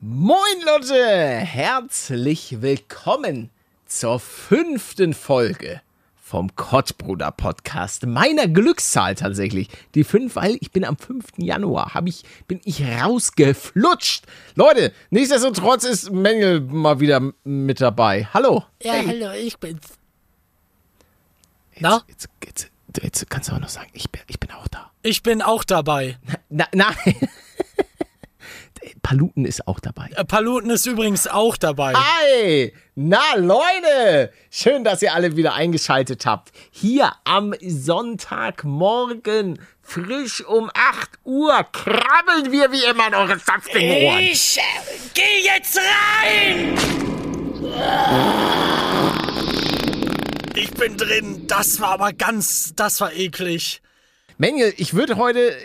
Moin Leute, herzlich willkommen zur fünften Folge vom Kottbruder Podcast. Meiner Glückszahl tatsächlich. Die fünf, weil ich bin am 5. Januar, hab ich, bin ich rausgeflutscht. Leute, nichtsdestotrotz ist Mengel mal wieder mit dabei. Hallo. Ja, hey. hallo, ich bin's. Na? Jetzt, jetzt, jetzt, jetzt, kannst du auch noch sagen, ich bin, ich bin auch da. Ich bin auch dabei. Na, nein. Paluten ist auch dabei. Äh, Paluten ist übrigens auch dabei. Hi! Na, Leute! Schön, dass ihr alle wieder eingeschaltet habt. Hier am Sonntagmorgen, frisch um 8 Uhr, krabbeln wir wie immer in eure saftigen Ohren. Ich äh, geh jetzt rein! Ich bin drin. Das war aber ganz, das war eklig. Mengel, ich würde heute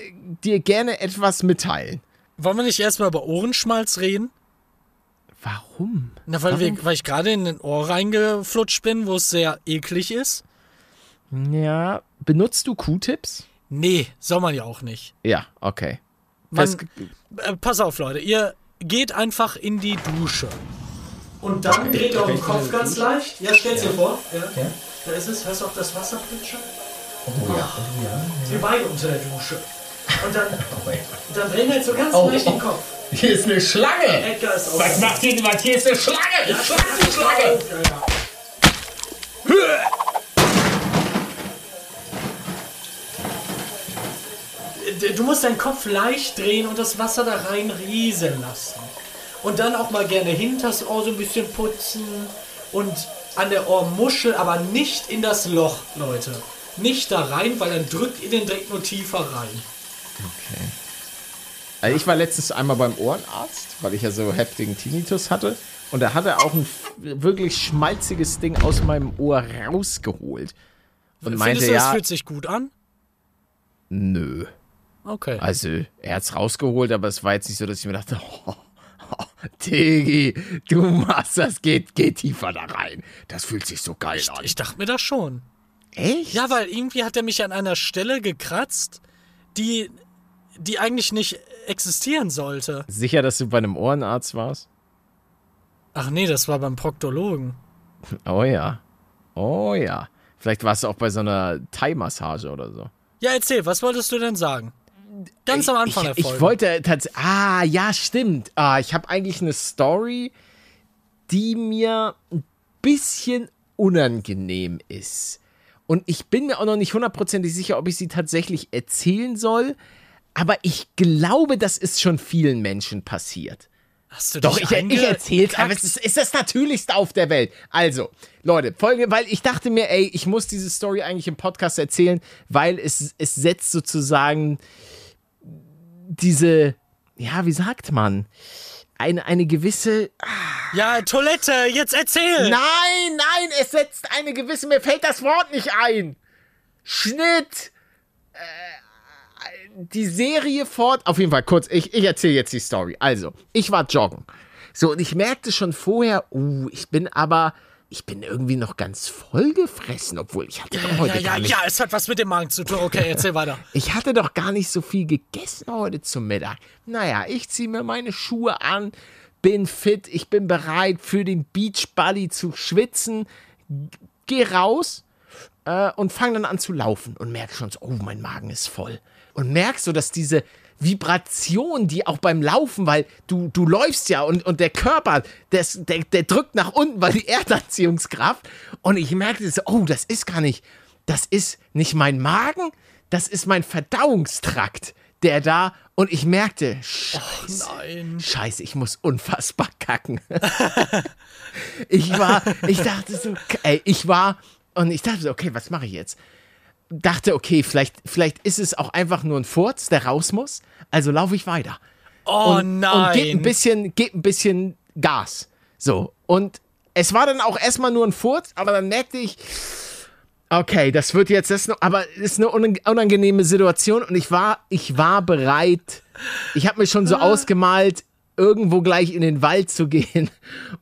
dir gerne etwas mitteilen. Wollen wir nicht erstmal über Ohrenschmalz reden? Warum? Na, weil, Warum? Wir, weil ich gerade in den Ohr reingeflutscht bin, wo es sehr eklig ist. Ja. Benutzt du Q-Tips? Nee, soll man ja auch nicht. Ja, okay. Man, äh, pass auf, Leute. Ihr geht einfach in die Dusche. Und dann okay. dreht ihr euren Kopf ganz leicht. Ja, stellt ja. dir vor. Ja. ja. Da ist es. Hörst du auch das Wasser plätschern? Oh, ja. Oh, ja. Wir beide unter der Dusche. Und dann, oh dann drehen halt so ganz oh, leicht den Kopf. Hier ist eine Schlange. Edgar ist auch Was macht hier jemand? Hier ist eine Schlange. Ja, ich schlag die Schlange. Du musst deinen Kopf leicht drehen und das Wasser da rein rieseln lassen. Und dann auch mal gerne hinters Ohr so ein bisschen putzen und an der Ohrmuschel, aber nicht in das Loch, Leute. Nicht da rein, weil dann drückt ihr den direkt nur tiefer rein. Okay. Also ich war letztens einmal beim Ohrenarzt, weil ich ja so heftigen Tinnitus hatte. Und da hat er auch ein wirklich schmalziges Ding aus meinem Ohr rausgeholt. Und meinte, Findest du, das ja, fühlt sich gut an? Nö. Okay. Also, er hat es rausgeholt, aber es war jetzt nicht so, dass ich mir dachte, oh, oh, Tigi, du machst das, geht, geht tiefer da rein. Das fühlt sich so geil ich, an. Ich dachte mir das schon. Echt? Ja, weil irgendwie hat er mich an einer Stelle gekratzt, die die eigentlich nicht existieren sollte. Sicher, dass du bei einem Ohrenarzt warst? Ach nee, das war beim Proktologen. Oh ja. Oh ja. Vielleicht warst du auch bei so einer Thai-Massage oder so. Ja, erzähl, was wolltest du denn sagen? Ganz am Anfang ich, der Folge. Ich wollte tatsächlich. Ah, ja, stimmt. Ah, ich habe eigentlich eine Story, die mir ein bisschen unangenehm ist. Und ich bin mir auch noch nicht hundertprozentig sicher, ob ich sie tatsächlich erzählen soll, aber ich glaube, das ist schon vielen Menschen passiert. Hast du Doch, ich, ich erzähl's, aber es ist, ist, das Natürlichste auf der Welt. Also, Leute, folgende, weil ich dachte mir, ey, ich muss diese Story eigentlich im Podcast erzählen, weil es, es setzt sozusagen diese, ja, wie sagt man, eine, eine gewisse. Ah, ja, Toilette, jetzt erzähl! Nein, nein, es setzt eine gewisse, mir fällt das Wort nicht ein. Schnitt. Äh, die Serie fort. Auf jeden Fall kurz, ich, ich erzähle jetzt die Story. Also, ich war joggen. So, und ich merkte schon vorher, uh, ich bin aber, ich bin irgendwie noch ganz voll gefressen, obwohl ich hatte ja, heute ja, gar ja, nicht. Ja, es hat was mit dem Magen zu tun. Okay, erzähl weiter. ich hatte doch gar nicht so viel gegessen heute zum Mittag. Naja, ich ziehe mir meine Schuhe an, bin fit, ich bin bereit für den Beachbody zu schwitzen, geh raus äh, und fange dann an zu laufen und merke schon so, oh, mein Magen ist voll und merkst so, dass diese Vibration, die auch beim Laufen, weil du, du läufst ja und, und der Körper, das, der, der drückt nach unten, weil die Erdanziehungskraft. Und ich merkte so, oh, das ist gar nicht, das ist nicht mein Magen, das ist mein Verdauungstrakt, der da. Und ich merkte, scheiße, oh scheiße, ich muss unfassbar kacken. ich war, ich dachte so, ey, ich war, und ich dachte okay, was mache ich jetzt? dachte, okay, vielleicht, vielleicht ist es auch einfach nur ein Furz, der raus muss. Also laufe ich weiter. Oh und, nein. Und gebe ein bisschen, geb ein bisschen Gas. So. Und es war dann auch erstmal nur ein Furz, aber dann merkte ich, okay, das wird jetzt, das, aber es ist eine unangenehme Situation und ich war, ich war bereit. Ich habe mir schon so ausgemalt, irgendwo gleich in den Wald zu gehen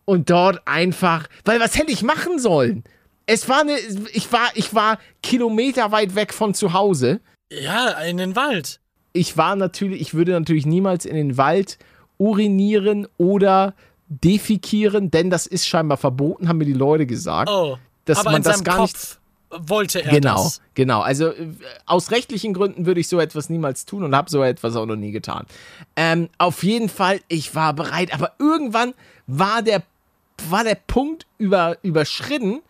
und dort einfach, weil was hätte ich machen sollen? Es war eine, ich war, ich war kilometerweit weg von zu Hause. Ja, in den Wald. Ich war natürlich, ich würde natürlich niemals in den Wald, urinieren oder defikieren, denn das ist scheinbar verboten, haben mir die Leute gesagt. Oh, dass aber man in das gar Kopf wollte er Genau, das. genau. Also äh, aus rechtlichen Gründen würde ich so etwas niemals tun und habe so etwas auch noch nie getan. Ähm, auf jeden Fall, ich war bereit, aber irgendwann war der, war der Punkt über, überschritten,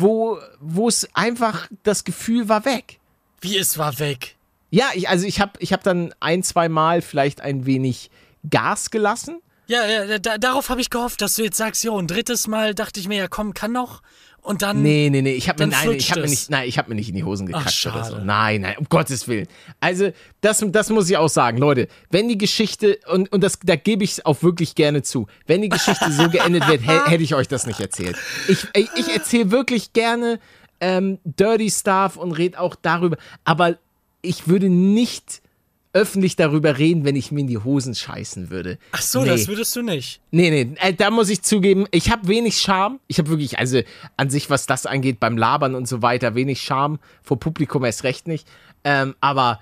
wo wo es einfach das Gefühl war weg. Wie es war weg. Ja, ich, also ich habe ich hab dann ein, zwei Mal vielleicht ein wenig Gas gelassen. Ja, ja da, darauf habe ich gehofft, dass du jetzt sagst, jo, ein drittes Mal dachte ich mir, ja komm, kann noch. Und dann. Nee, nee, nee, ich habe mir, nein, ich hab mir nicht, nein, ich habe mir nicht in die Hosen gekackt oder so. Nein, nein, um Gottes Willen. Also, das, das muss ich auch sagen, Leute, wenn die Geschichte, und, und das, da gebe ich es auch wirklich gerne zu, wenn die Geschichte so geendet wird, hä- hätte ich euch das nicht erzählt. Ich, ich, ich erzähle wirklich gerne ähm, Dirty Stuff und rede auch darüber, aber ich würde nicht öffentlich darüber reden, wenn ich mir in die Hosen scheißen würde. Ach so, Nee. das würdest du nicht. Nee, nee, äh, da muss ich zugeben, ich habe wenig Charme. Ich habe wirklich, also an sich, was das angeht, beim Labern und so weiter, wenig Charme. Vor Publikum erst recht nicht. Ähm, aber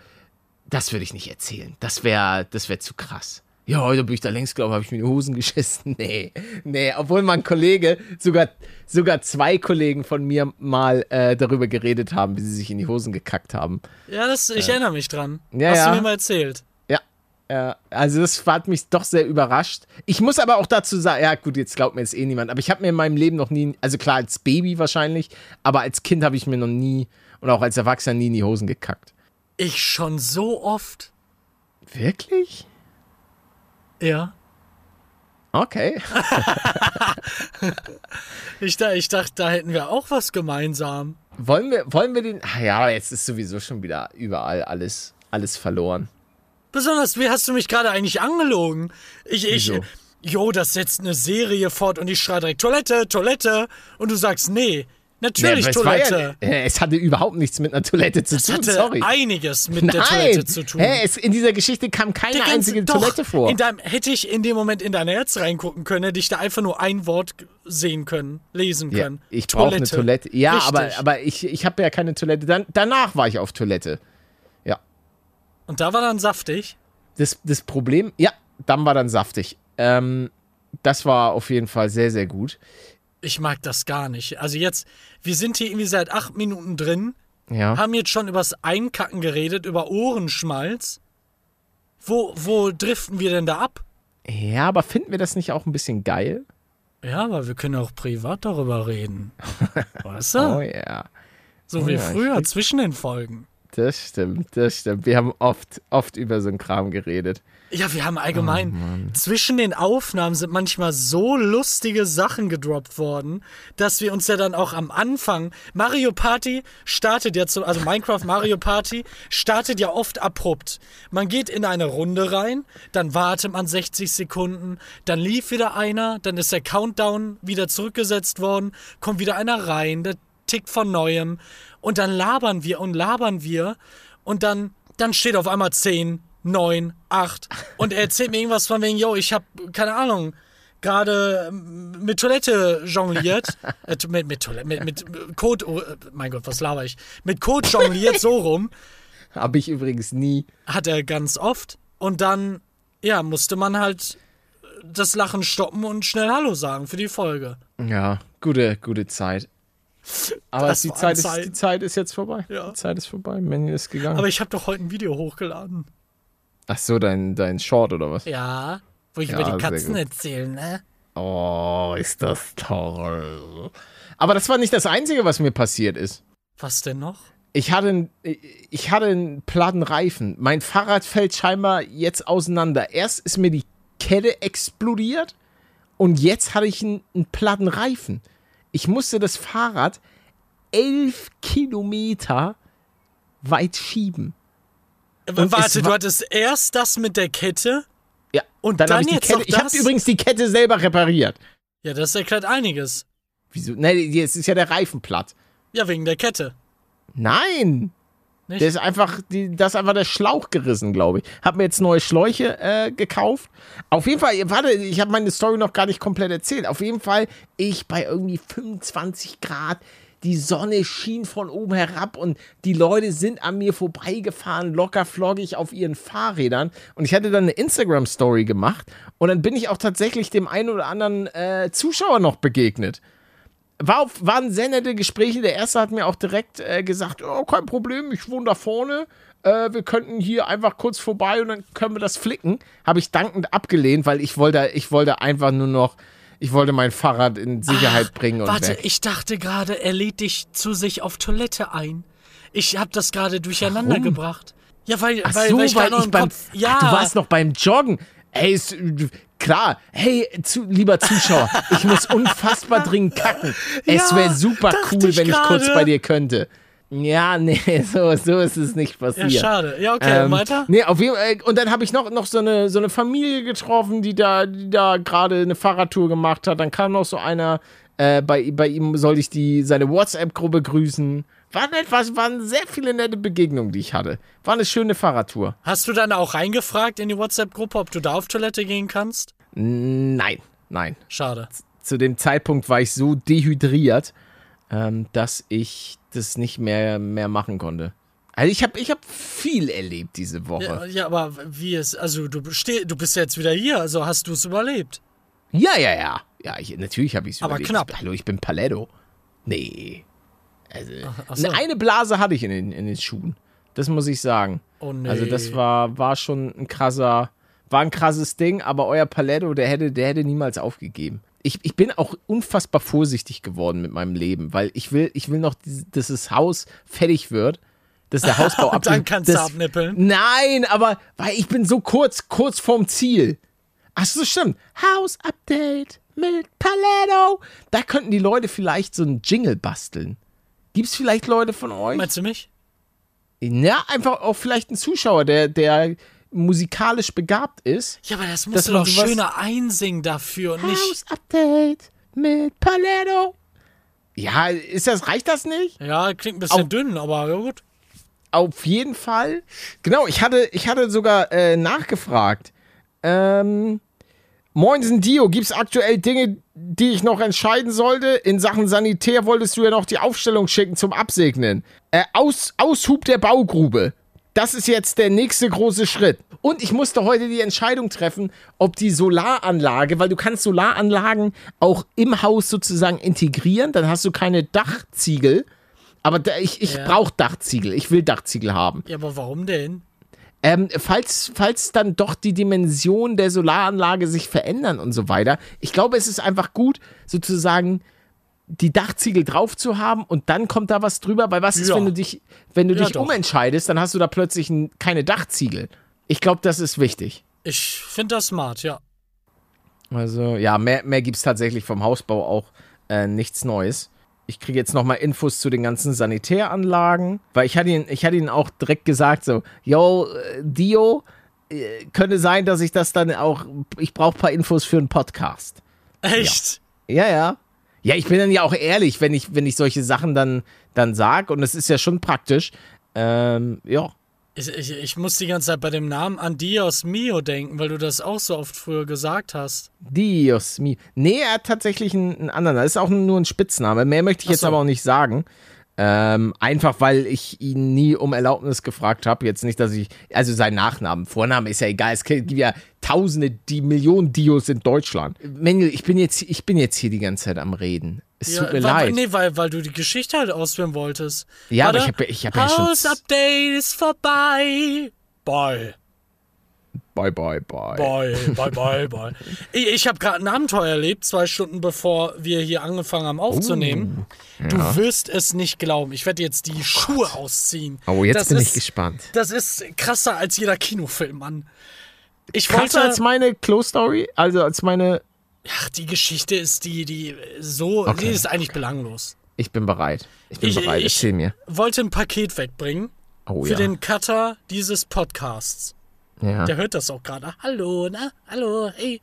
das würde ich nicht erzählen. Das wäre das wär zu krass. Ja, heute bin ich da längst, glaube ich, habe ich mir in die Hosen geschissen. Nee, nee, obwohl mein Kollege, sogar, sogar zwei Kollegen von mir mal äh, darüber geredet haben, wie sie sich in die Hosen gekackt haben. Ja, das, ich erinnere mich dran. Ja, Hast ja. du mir mal erzählt. Ja, ja, also das hat mich doch sehr überrascht. Ich muss aber auch dazu sagen, ja gut, jetzt glaubt mir jetzt eh niemand, aber ich habe mir in meinem Leben noch nie, also klar als Baby wahrscheinlich, aber als Kind habe ich mir noch nie und auch als Erwachsener nie in die Hosen gekackt. Ich schon so oft. Wirklich? Ja. Okay. Ich, da, ich dachte, da hätten wir auch was gemeinsam. Wollen wir, wollen wir den, ah ja, jetzt ist sowieso schon wieder überall alles, alles verloren. Besonders, wie hast du mich gerade eigentlich angelogen? Ich, ich, Wieso? jo, das setzt eine Serie fort und ich schreie direkt Toilette, Toilette. Und du sagst, nee, natürlich Nee, es, Toilette. ja, äh, es hatte überhaupt nichts mit einer Toilette zu Es tun, hatte sorry. einiges mit der Nein, Toilette zu tun. Hä, es, in dieser Geschichte kam keine Der ganze- einzige doch, Toilette vor. In deinem, hätte ich in dem Moment in dein Herz reingucken können, hätte ich da einfach nur ein Wort sehen können, lesen Ja, können. ich brauche eine Toilette. Ja, Richtig. aber, aber ich, ich habe ja keine Toilette. Dann, danach war ich auf Toilette. Ja. Und da war dann saftig. Das, das Problem, ja, dann war dann saftig. Ähm, das war auf jeden Fall sehr, sehr gut. Ich mag das gar nicht. Also jetzt, wir sind hier irgendwie seit acht Minuten drin, Ja. haben jetzt schon übers Einkacken geredet, über Ohrenschmalz. Wo, wo driften wir denn da ab? Ja, aber finden wir das nicht auch ein bisschen geil? Ja, aber wir können auch privat darüber reden. Weißt du? Oh ja. so wie ja, früher, zwischen den Folgen. Das stimmt, das stimmt. Wir haben oft, oft über so einen Kram geredet. Ja, wir haben allgemein, zwischen den Aufnahmen sind manchmal so lustige Sachen gedroppt worden, dass wir uns ja dann auch am Anfang, Mario Party startet ja so, also Minecraft Mario Party startet ja oft abrupt. Man geht in eine Runde rein, dann wartet man 60 Sekunden, dann lief wieder einer, dann ist der Countdown wieder zurückgesetzt worden, kommt wieder einer rein, der tickt von neuem und dann labern wir und labern wir und dann, dann steht auf einmal 10, 9, 8 und er erzählt mir irgendwas von wegen, yo, ich hab, keine Ahnung, gerade ähm, mit Toilette jongliert, äh, mit, mit Toilette, mit, mit Code, oh, äh, mein Gott, was laber ich, mit Code jongliert, so rum, Habe ich übrigens nie. hat er ganz oft und dann, ja, musste man halt das Lachen stoppen und schnell Hallo sagen für die Folge. Ja, gute, gute Zeit. Aber die Zeit, ist, die Zeit ist jetzt vorbei. Ja. Die Zeit ist vorbei. Manny ist gegangen. Aber ich habe doch heute ein Video hochgeladen. Ach so, dein, dein Short oder was? Ja, wo ich Ja, über die Katzen erzähle, ne? Oh, ist das toll. Aber das war nicht das Einzige, was mir passiert ist. Was denn noch? Ich hatte, einen- ich hatte einen platten Reifen. Mein Fahrrad fällt scheinbar jetzt auseinander. Erst ist mir die Kette explodiert und jetzt hatte ich einen, einen platten Reifen. Ich musste das Fahrrad elf Kilometer weit schieben. Und Warte, du hattest erst das mit der Kette Ja, und dann, dann, ich die jetzt Kette. Ich habe übrigens die Kette selber repariert. Ja, das erklärt einiges. Wieso? Nein, jetzt ist ja der Reifen platt. Ja, wegen der Kette. Nein. Nicht? Der ist einfach, die, da ist einfach der Schlauch gerissen, glaube ich. Hab mir jetzt neue Schläuche äh, gekauft. Auf jeden Fall, warte, ich habe meine Story noch gar nicht komplett erzählt. Auf jeden Fall, ich bei irgendwie 25 Grad die Sonne schien von oben herab und die Leute sind an mir vorbeigefahren, locker floggig auf ihren Fahrrädern. Und ich hatte dann eine Instagram-Story gemacht und dann bin ich auch tatsächlich dem einen oder anderen äh, Zuschauer noch begegnet. War auf, waren sehr nette Gespräche. Der erste hat mir auch direkt äh, gesagt: oh, kein Problem, ich wohne da vorne. Äh, wir könnten hier einfach kurz vorbei und dann können wir das flicken. Habe ich dankend abgelehnt, weil ich wollte, ich wollte einfach nur noch ich wollte mein Fahrrad in Sicherheit Ach, bringen und Warte, weg. ich dachte gerade, er lädt dich zu sich auf Toilette ein. Ich habe das gerade durcheinander Warum? gebracht. Ja, weil, Ach weil, so, weil ich, weil ich beim, ja. Ach, du warst noch beim Joggen. Ey, ist, klar. Hey, zu, lieber Zuschauer, ich muss unfassbar dringend kacken. Es ja, wäre super cool, wenn ich kurz bei dir könnte. Ja, nee, so, so ist es nicht passiert. Ja, schade. Ja, okay, ähm, weiter. Nee, auf jeden Fall. Äh, und dann habe ich noch, noch so, eine, so eine Familie getroffen, die da, die da gerade eine Fahrradtour gemacht hat. Dann kam noch so einer, äh, bei, bei ihm sollte ich die, seine WhatsApp-Gruppe grüßen. Waren etwas, waren sehr viele nette Begegnungen, die ich hatte. War eine schöne Fahrradtour. Hast du dann auch reingefragt in die WhatsApp-Gruppe, ob du da auf Toilette gehen kannst? Nein, nein. Schade. Zu dem Zeitpunkt war ich so dehydriert, ähm, dass ich das nicht mehr, mehr machen konnte. Also ich habe ich hab viel erlebt diese Woche. Ja, ja aber wie es, also du, steh, du bist jetzt wieder hier, also hast du es überlebt? Ja, ja, ja. Ja, ich, natürlich habe ich es überlebt. Aber knapp. Hallo, ich bin Paletto. Nee. Also, Ach, so. eine Blase hatte ich in den, in den Schuhen. Das muss ich sagen. Oh nee. Also das war, war schon ein krasser, war ein krasses Ding, aber euer Paletto, der hätte, der hätte niemals aufgegeben ich, ich bin auch unfassbar vorsichtig geworden mit meinem Leben, weil ich will, ich will noch, dass das Haus fertig wird, dass der Hausbau ab. dann kannst das, du abnippeln. Nein, aber weil ich bin so kurz, kurz vorm Ziel. Ach so, stimmt. House Update mit Paletto. Da könnten die Leute vielleicht so einen Jingle basteln. Gibt es vielleicht Leute von euch? Meinst du mich? Ja, einfach auch vielleicht ein Zuschauer, der, der musikalisch begabt ist. Ja, aber das musst du doch schöner einsingen dafür und nicht. House Update mit Paletto. Ja, ist das, reicht das nicht? Ja, klingt ein bisschen auf, dünn, aber ja gut. Auf jeden Fall. Genau, ich hatte, ich hatte sogar äh, nachgefragt. Ähm, Moinsen Dio, gibt es aktuell Dinge, die ich noch entscheiden sollte? In Sachen Sanitär wolltest du ja noch die Aufstellung schicken zum Absegnen. Äh, Aus, Aushub der Baugrube das ist jetzt der nächste große Schritt. Und ich musste heute die Entscheidung treffen, ob die Solaranlage, weil du kannst Solaranlagen auch im Haus sozusagen integrieren, dann hast du keine Dachziegel. Aber da, ich, ich ja. brauche Dachziegel, ich will Dachziegel haben. Ja, aber warum denn? Ähm, falls, falls dann doch die Dimensionen der Solaranlage sich verändern und so weiter. Ich glaube, es ist einfach gut, sozusagen die Dachziegel drauf zu haben und dann kommt da was drüber, weil was ist, wenn du dich, wenn du ja, dich doch. umentscheidest, dann hast du da plötzlich ein, keine Dachziegel. Ich glaube, das ist wichtig. Ich finde das smart, ja. Also, ja, mehr, mehr gibt es tatsächlich vom Hausbau auch äh, nichts Neues. Ich kriege jetzt nochmal Infos zu den ganzen Sanitäranlagen, weil ich hatte ihn, ich hatte ihn auch direkt gesagt, so, yo, äh, Dio, äh, könnte sein, dass ich das dann auch, ich brauche ein paar Infos für einen Podcast. Echt? Ja, ja. ja. Ja, ich bin dann ja auch ehrlich, wenn ich, wenn ich solche Sachen dann, dann sag und es ist ja schon praktisch. Ähm, ja. Ich, ich, ich muss die ganze Zeit bei dem Namen an Dios Mio denken, weil du das auch so oft früher gesagt hast. Dios Mio. Nee, er hat tatsächlich einen, einen anderen. Das ist auch nur ein Spitzname. Mehr möchte ich jetzt so. aber auch nicht sagen. Ähm, einfach weil ich ihn nie um Erlaubnis gefragt habe. Jetzt nicht, dass ich, also sein Nachnamen, Vorname ist ja egal. Es gibt ja Tausende, die Millionen Dios in Deutschland. Mengel, ich bin jetzt, ich bin jetzt hier die ganze Zeit am Reden. Es ja, tut mir weil, leid. Nee, weil, weil du die Geschichte halt ausführen wolltest. Ja, Warte, aber ich habe ich hab ja schon. House Update ist vorbei. Bye. Bye, bye, bye. Bye, bye, bye, bye. Ich, ich habe gerade ein Abenteuer erlebt, zwei Stunden bevor wir hier angefangen haben aufzunehmen. Uh, du wirst es nicht glauben. Ich werde jetzt die oh Schuhe Gott. ausziehen. Oh, jetzt das bin ist, ich gespannt. Das ist krasser als jeder Kinofilm, Mann. Ich krasser wollte, als meine Close-Story? Also als meine... Ach, die Geschichte ist die, die so... Okay. Die ist eigentlich belanglos. Ich bin bereit. Ich bin ich, bereit. Erzähl mir. Ich wollte ein Paket wegbringen. Oh, für ja. den Cutter dieses Podcasts. Ja. Der hört das auch gerade. Hallo, na, hallo, hey.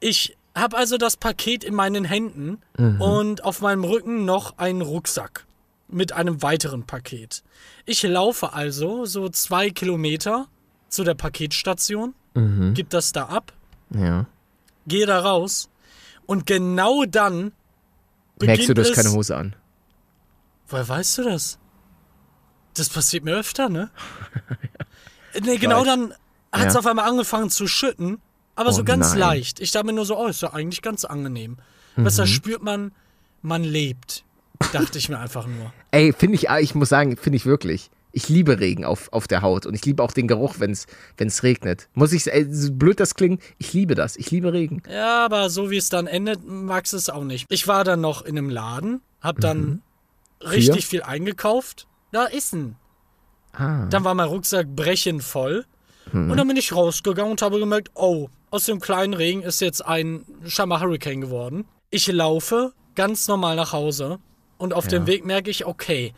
Ich habe also das Paket in meinen Händen mhm. und auf meinem Rücken noch einen Rucksack mit einem weiteren Paket. Ich laufe also so zwei Kilometer zu der Paketstation, mhm. gib das da ab, ja. Gehe da raus und genau dann merkst du, du hast keine Hose an. Woher weißt du das? Das passiert mir öfter, ne? nee, genau weiß. dann hat es Ja. auf einmal angefangen zu schütten, aber so Oh ganz nein. leicht. Ich dachte mir nur so, oh, ist ja eigentlich ganz angenehm. Mhm. da spürt man, man lebt. Dachte ich mir einfach nur. Ey, finde ich, ah, ich muss sagen, finde ich wirklich. Ich liebe Regen auf, auf der Haut und ich liebe auch den Geruch, wenn es regnet. Muss ich, ey, so blöd das klingt, ich liebe das. Ich liebe Regen. Ja, aber so wie es dann endet, magst du es auch nicht. Ich war dann noch in einem Laden, hab dann richtig viel eingekauft. Da ist ein. Ah. Dann war mein Rucksack brechend voll. Und dann bin ich rausgegangen und habe gemerkt, oh, aus dem kleinen Regen ist jetzt ein scheinbar Hurricane geworden. Ich laufe ganz normal nach Hause und auf dem Weg merke ich, okay,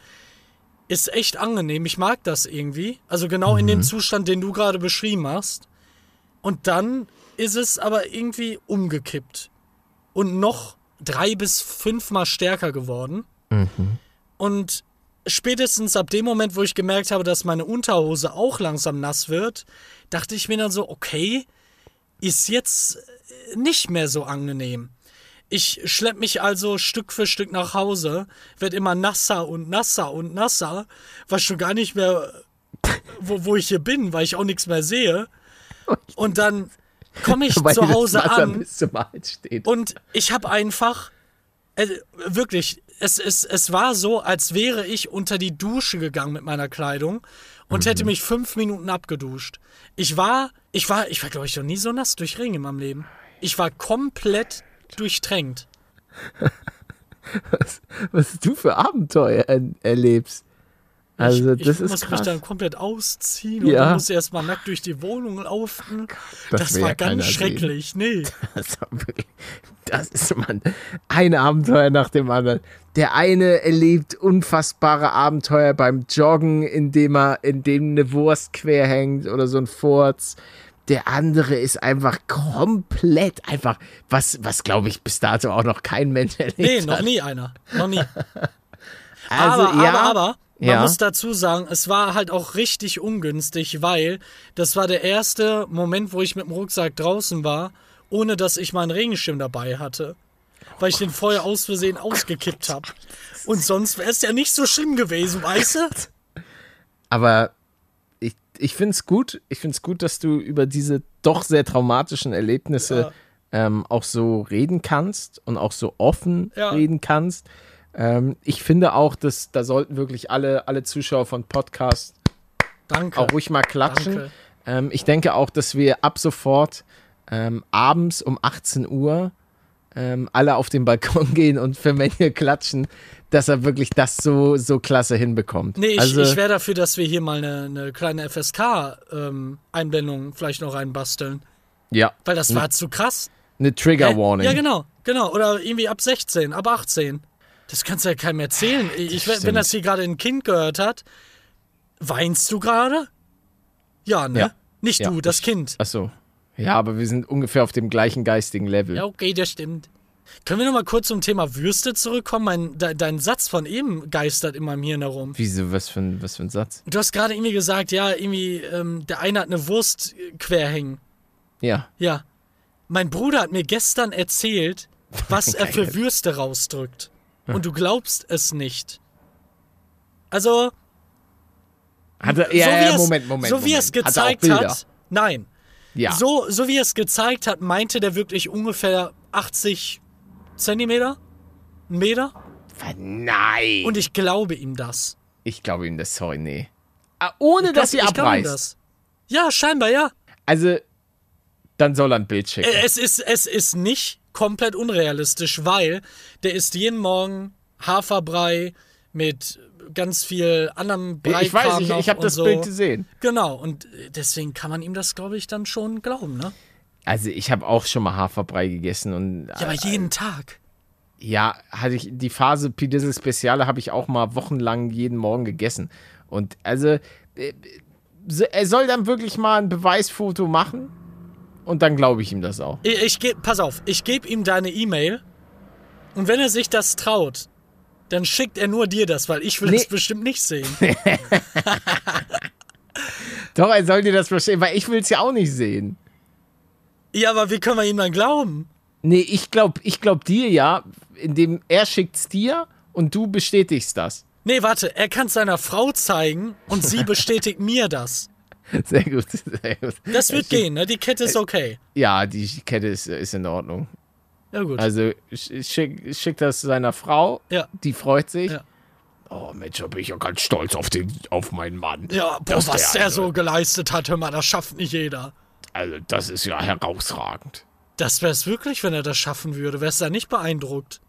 ist echt angenehm. Ich mag das irgendwie. Also genau in dem Zustand, den du gerade beschrieben hast. Und dann ist es aber irgendwie umgekippt. Und noch drei bis fünfmal stärker geworden. Und spätestens ab dem Moment, wo ich gemerkt habe, dass meine Unterhose auch langsam nass wird, dachte ich mir dann so, okay, ist jetzt nicht mehr so angenehm. Ich schlepp mich also Stück für Stück nach Hause, werd immer nasser und nasser und nasser, weiß schon gar nicht mehr, wo, wo ich hier bin, weil ich auch nichts mehr sehe. Und dann komme ich zu Hause an und ich habe einfach, äh, wirklich, es, es, es war so, als wäre ich unter die Dusche gegangen mit meiner Kleidung und hätte mich fünf Minuten abgeduscht. Ich war, ich war, ich war, glaube ich, noch nie so nass durch Regen in meinem Leben. Ich war komplett durchtränkt. was, was du für Abenteuer er, erlebst. Also, ich, das ich ist muss krass. mich dann komplett ausziehen und Ja. dann muss erstmal nackt durch die Wohnung laufen. Das Das, war ja ganz sehen. schrecklich. Nee. Das, das ist man ein Abenteuer nach dem anderen. Der eine erlebt unfassbare Abenteuer beim Joggen, indem er, indem eine Wurst quer hängt oder so ein Furz. Der andere ist einfach komplett einfach, was, was glaube ich bis dato auch noch kein Mensch erlebt Nee, hat. noch nie einer. Noch nie. Also, aber, ja, aber, aber, man ja. muss dazu sagen, es war halt auch richtig ungünstig, weil das war der erste Moment, wo ich mit dem Rucksack draußen war, ohne dass ich meinen Regenschirm dabei hatte. Weil ich den vorher aus Versehen ausgekippt habe. Und sonst wäre es ja nicht so schlimm gewesen, weißt du? Aber ich, finde es gut. Ich finde es gut, dass du über diese doch sehr traumatischen Erlebnisse ähm, auch so reden kannst und auch so offen Ja. reden kannst. Ähm, ich finde auch, dass da sollten wirklich alle, alle Zuschauer von Podcasts auch ruhig mal klatschen. Ähm, ich denke auch, dass wir ab sofort ähm, abends um 18 Uhr ähm, alle auf den Balkon gehen und für Menge klatschen, dass er wirklich das so, so klasse hinbekommt. Nee, ich, also, ich wäre dafür, dass wir hier mal eine, eine kleine FSK-Einblendung vielleicht noch reinbasteln. ja, Weil das war zu krass. eine Trigger? Warning. Ja, genau, genau. Oder irgendwie ab 16, ab 18. Das kannst du ja keinem erzählen. Ich, wenn das hier gerade ein Kind gehört hat, weinst du gerade? Ja, ne? Ja. Nicht Ja, du, das ich- Kind. Ach so. Ja, aber wir sind ungefähr auf dem gleichen geistigen Level. Ja, okay, das stimmt. Können wir noch mal kurz zum Thema Würste zurückkommen? Mein, de, dein Satz von eben geistert in meinem Hirn herum. Wieso, was für ein, was für ein Satz? Du hast gerade irgendwie gesagt, ja, irgendwie, ähm, der eine hat eine Wurst quer hängen. Ja. Ja. Mein Bruder hat mir gestern erzählt, was er für Würste rausdrückt. Und du glaubst es nicht. Also, Hat er, so ja, wie ja, Moment, Moment. so wie er es. Hat gezeigt hat, nein. Ja. So, so wie er es gezeigt hat, meinte der wirklich ungefähr 80 Zentimeter? Ein Meter? Nein. Und ich glaube ihm das. ich glaube ihm das, sorry, nee. Ah, ohne, dass sie ich glaube ihm abreißt. das. Ja, scheinbar ja. Also, dann soll er ein Bild schicken. Äh, Es ist, es ist nicht komplett unrealistisch, weil der isst jeden Morgen Haferbrei mit ganz viel anderem Brei. ich weiß, ich, ich habe das so. Bild gesehen. Genau, und deswegen kann man ihm das, glaube ich, dann schon glauben, ne? Also, ich habe auch schon mal Haferbrei gegessen und Ja, aber jeden Tag. ja, hatte ich die Phase Pidissel Speziale habe ich auch mal wochenlang jeden Morgen gegessen. Und also, äh, er soll dann wirklich mal ein Beweisfoto machen und dann glaube ich ihm das auch. Ich, ich pass auf, ich gebe ihm deine E-Mail und wenn er sich das traut, dann schickt er nur dir das, weil ich will Nee. das bestimmt nicht sehen. Doch, er soll dir das verstehen, weil ich will es ja auch nicht sehen. ja, aber wie können wir ihm dann glauben? Nee, ich glaube ich glaub dir ja, indem er schickt's dir und du bestätigst das. Nee, warte, er kann es seiner Frau zeigen und sie bestätigt mir das. Sehr gut, sehr gut. Das wird gehen, ne? Die Kette ist okay. Ja, die Kette ist, ist in Ordnung. Ja, gut. Also sch- schick, das seiner Frau, Ja. die freut sich. Ja. Oh Mensch, da bin ich ja ganz stolz auf, den, auf meinen Mann. ja, boah, was der der so geleistet hat, hör mal, das schafft nicht jeder. Also das ist ja herausragend. Das wär's wirklich, wenn er das schaffen würde. Wärst du da nicht beeindruckt?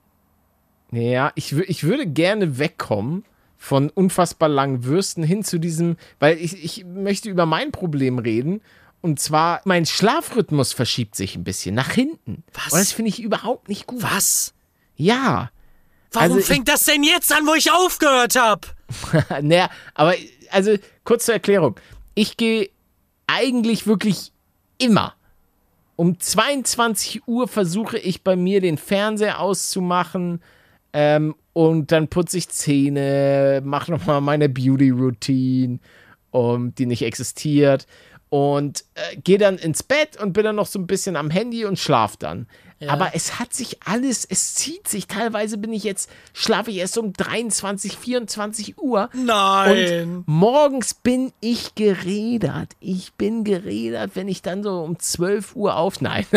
Ja, ich, ich würde gerne wegkommen von unfassbar langen Würsten hin zu diesem, weil ich, ich möchte über mein Problem reden. Und zwar, mein Schlafrhythmus verschiebt sich ein bisschen nach hinten. Was? Und das finde ich überhaupt nicht gut. Was? Ja. Warum Also ich- fängt das denn jetzt an, wo ich aufgehört hab? naja, aber also kurz zur Erklärung. Ich gehe eigentlich wirklich immer. Um 22 Uhr versuche ich bei mir den Fernseher auszumachen ähm, und dann putze ich Zähne, mache nochmal meine Beauty-Routine, um, die nicht existiert und äh, gehe dann ins Bett und bin dann noch so ein bisschen am Handy und schlaf dann. Aber es hat sich alles, es zieht sich. Teilweise bin ich jetzt, schlafe ich erst um 23, 24 Uhr. Nein. Und morgens bin ich gerädert. Ich bin gerädert, wenn ich dann so um 12 Uhr auf. Nein.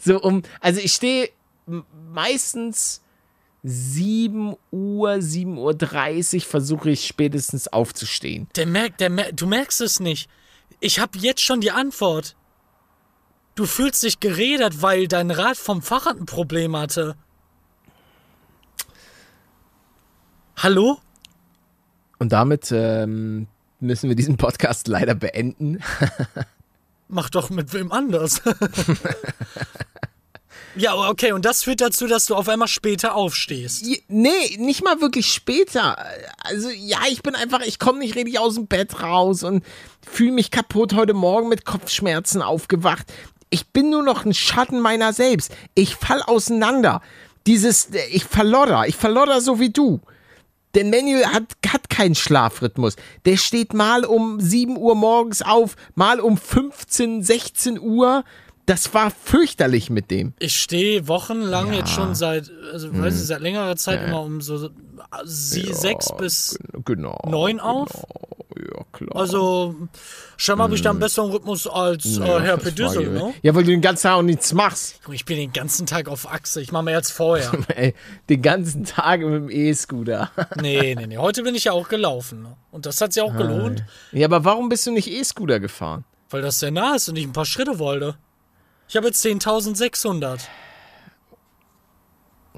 so um. Also ich stehe meistens 7 Uhr, 7.30 Uhr versuche ich spätestens aufzustehen. Der merkt, der mer du merkst es nicht. Ich hab jetzt schon die Antwort. Du fühlst dich gerädert, weil dein Rad vom Fahrrad ein Problem hatte. Hallo? Und damit ähm, müssen wir diesen Podcast leider beenden. Mach doch mit wem anders. ja, okay, und das führt dazu, dass du auf einmal später aufstehst. Nee, nicht mal wirklich später. Also ja, ich bin einfach, ich komme nicht richtig aus dem Bett raus und fühle mich kaputt heute Morgen mit Kopfschmerzen aufgewacht. Ich bin nur noch ein Schatten meiner selbst. Ich fall auseinander. Dieses, ich verlodder, ich verlodder so wie du. Der Manuel hat, hat keinen Schlafrhythmus. Der steht mal um 7 Uhr morgens auf, mal um 15, 16 Uhr. Das war fürchterlich mit dem. Ich stehe wochenlang Ja. jetzt schon seit, also weiß ich, seit längerer Zeit immer um so sie sechs bis Genau. neun auf. Ja, klar. Also, scheinbar habe ich da einen besseren Rhythmus als äh, Herr Pedüssel, ne? Ja, weil du den ganzen Tag auch nichts machst. Ich bin den ganzen Tag auf Achse. Ich mache mehr als vorher. Ey, den ganzen Tag mit dem E-Scooter. nee, nee, nee. Heute bin ich ja auch gelaufen. Ne? Und das hat sich auch gelohnt, Ja, aber warum bist du nicht E-Scooter gefahren? weil das sehr nah ist und ich ein paar Schritte wollte. Ich habe jetzt 10.600.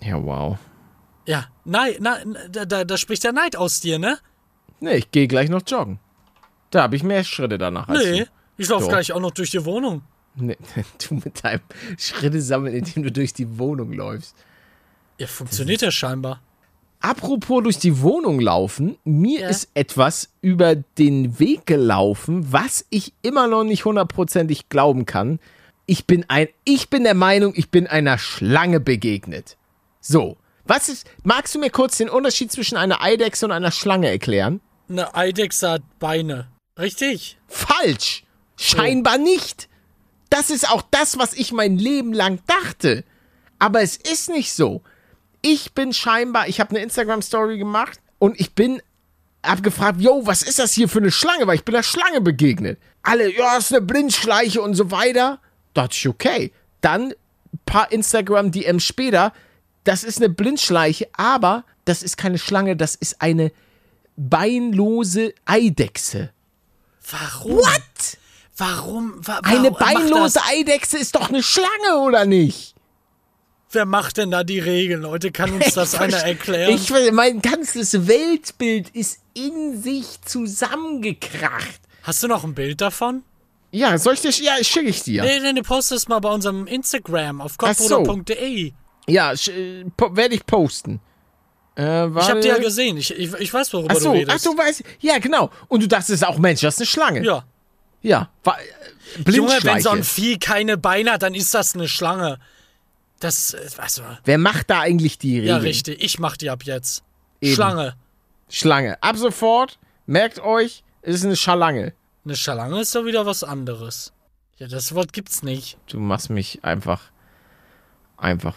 Ja, wow. Ja, nein, nein, da, da, da spricht der Neid aus dir, ne? Nee, ich gehe gleich noch joggen. Da habe ich mehr Schritte danach als Nee, du. ich laufe gleich auch noch durch die Wohnung. Nee, du mit deinem Schritte sammeln, indem du durch die Wohnung läufst. Ja, funktioniert ja scheinbar. Apropos durch die Wohnung laufen, mir Ja. ist etwas über den Weg gelaufen, was ich immer noch nicht hundertprozentig glauben kann. Ich bin ein, ich bin der Meinung, ich bin einer Schlange begegnet. So, was ist, magst du mir kurz den Unterschied zwischen einer Eidechse und einer Schlange erklären? Eine Eidechse hat Beine. Richtig? Falsch! Scheinbar nicht! Das ist auch das, was ich mein Leben lang dachte. Aber es ist nicht so. Ich bin scheinbar, ich habe eine Instagram-Story gemacht und ich bin, hab gefragt, yo, was ist das hier für eine Schlange? Weil ich bin der Schlange begegnet. Alle, ja, ist eine Blindschleiche und so weiter. Dachte ich, okay. Dann ein paar Instagram-DMs später, das ist eine Blindschleiche, aber das ist keine Schlange, das ist eine beinlose Eidechse. Warum? What? Warum? Wa Eine warum macht beinlose Eidechse ist doch eine Schlange, oder nicht? Wer macht denn da die Regeln, Leute? Kann uns das einer erklären? Ich, mein ganzes Weltbild ist in sich zusammengekracht. Hast du noch ein Bild davon? Ja, soll ich dir, ja, schicke ich dir. Nee, nee, nee, post es mal bei unserem Instagram auf Ach so. Ja, werde ich posten. Äh, Ich hab die ja gesehen. Ich, ich, ich weiß, worüber Ach so, du ach, redest. du weißt, ja, genau. Und du dachtest auch, Mensch, das ist eine Schlange. ja. Ja, war, äh, Junge, wenn so ein Vieh keine Beine hat, dann ist das eine Schlange. Das, äh, weißt du, Wer macht da eigentlich die Regeln? ja, richtig. Ich mach die ab jetzt. Eben. Schlange. Schlange. Ab sofort, merkt euch, es ist eine Schalange. Eine Schlange ist doch wieder was anderes. Ja, das Wort gibt's nicht. Du machst mich einfach, einfach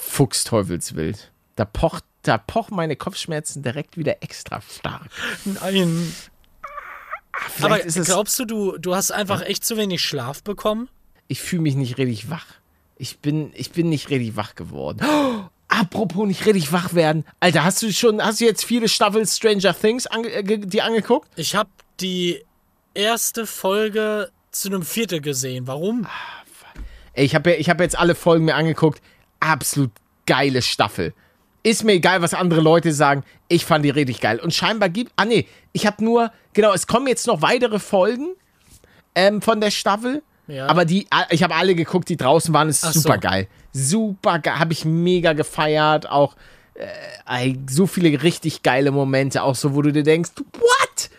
fuchsteufelswild. Da pocht, da pochen meine Kopfschmerzen direkt wieder extra stark. Nein. Vielleicht Aber glaubst du, du, du hast einfach echt zu wenig Schlaf bekommen? ich fühle mich nicht richtig wach. Ich bin, ich bin nicht richtig wach geworden. Oh, apropos nicht richtig wach werden. Alter, hast du schon, hast du jetzt viele Staffeln Stranger Things ange, äh, dir angeguckt? Ich habe die erste Folge zu einem Viertel gesehen. Warum? Ey, ich habe ich hab jetzt alle Folgen mir angeguckt. Absolut geile Staffel. Ist mir egal, was andere Leute sagen. Ich fand die richtig geil. Und scheinbar gibt. Ah, nee. Ich habe nur. Genau, es kommen jetzt noch weitere Folgen ähm, von der Staffel. Ja. Aber die, ich habe alle geguckt, die draußen waren. Ist Ach so. super geil. Super geil. Habe ich mega gefeiert. Auch äh, so viele richtig geile Momente. Auch so, wo du dir denkst: What?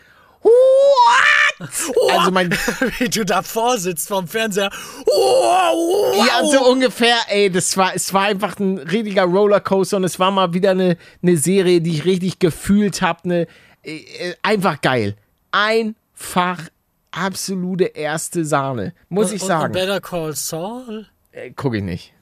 Also mein. Wie du davor sitzt vorm Fernseher. Oh, wow. Ja, so ungefähr, ey, das war, es war einfach ein richtiger Rollercoaster und es war mal wieder eine, eine Serie, die ich richtig gefühlt habe. Eine, äh, einfach geil. Einfach absolute erste Sahne, muss ich Und- Und sagen. Better Call Saul? Äh, Guck ich nicht.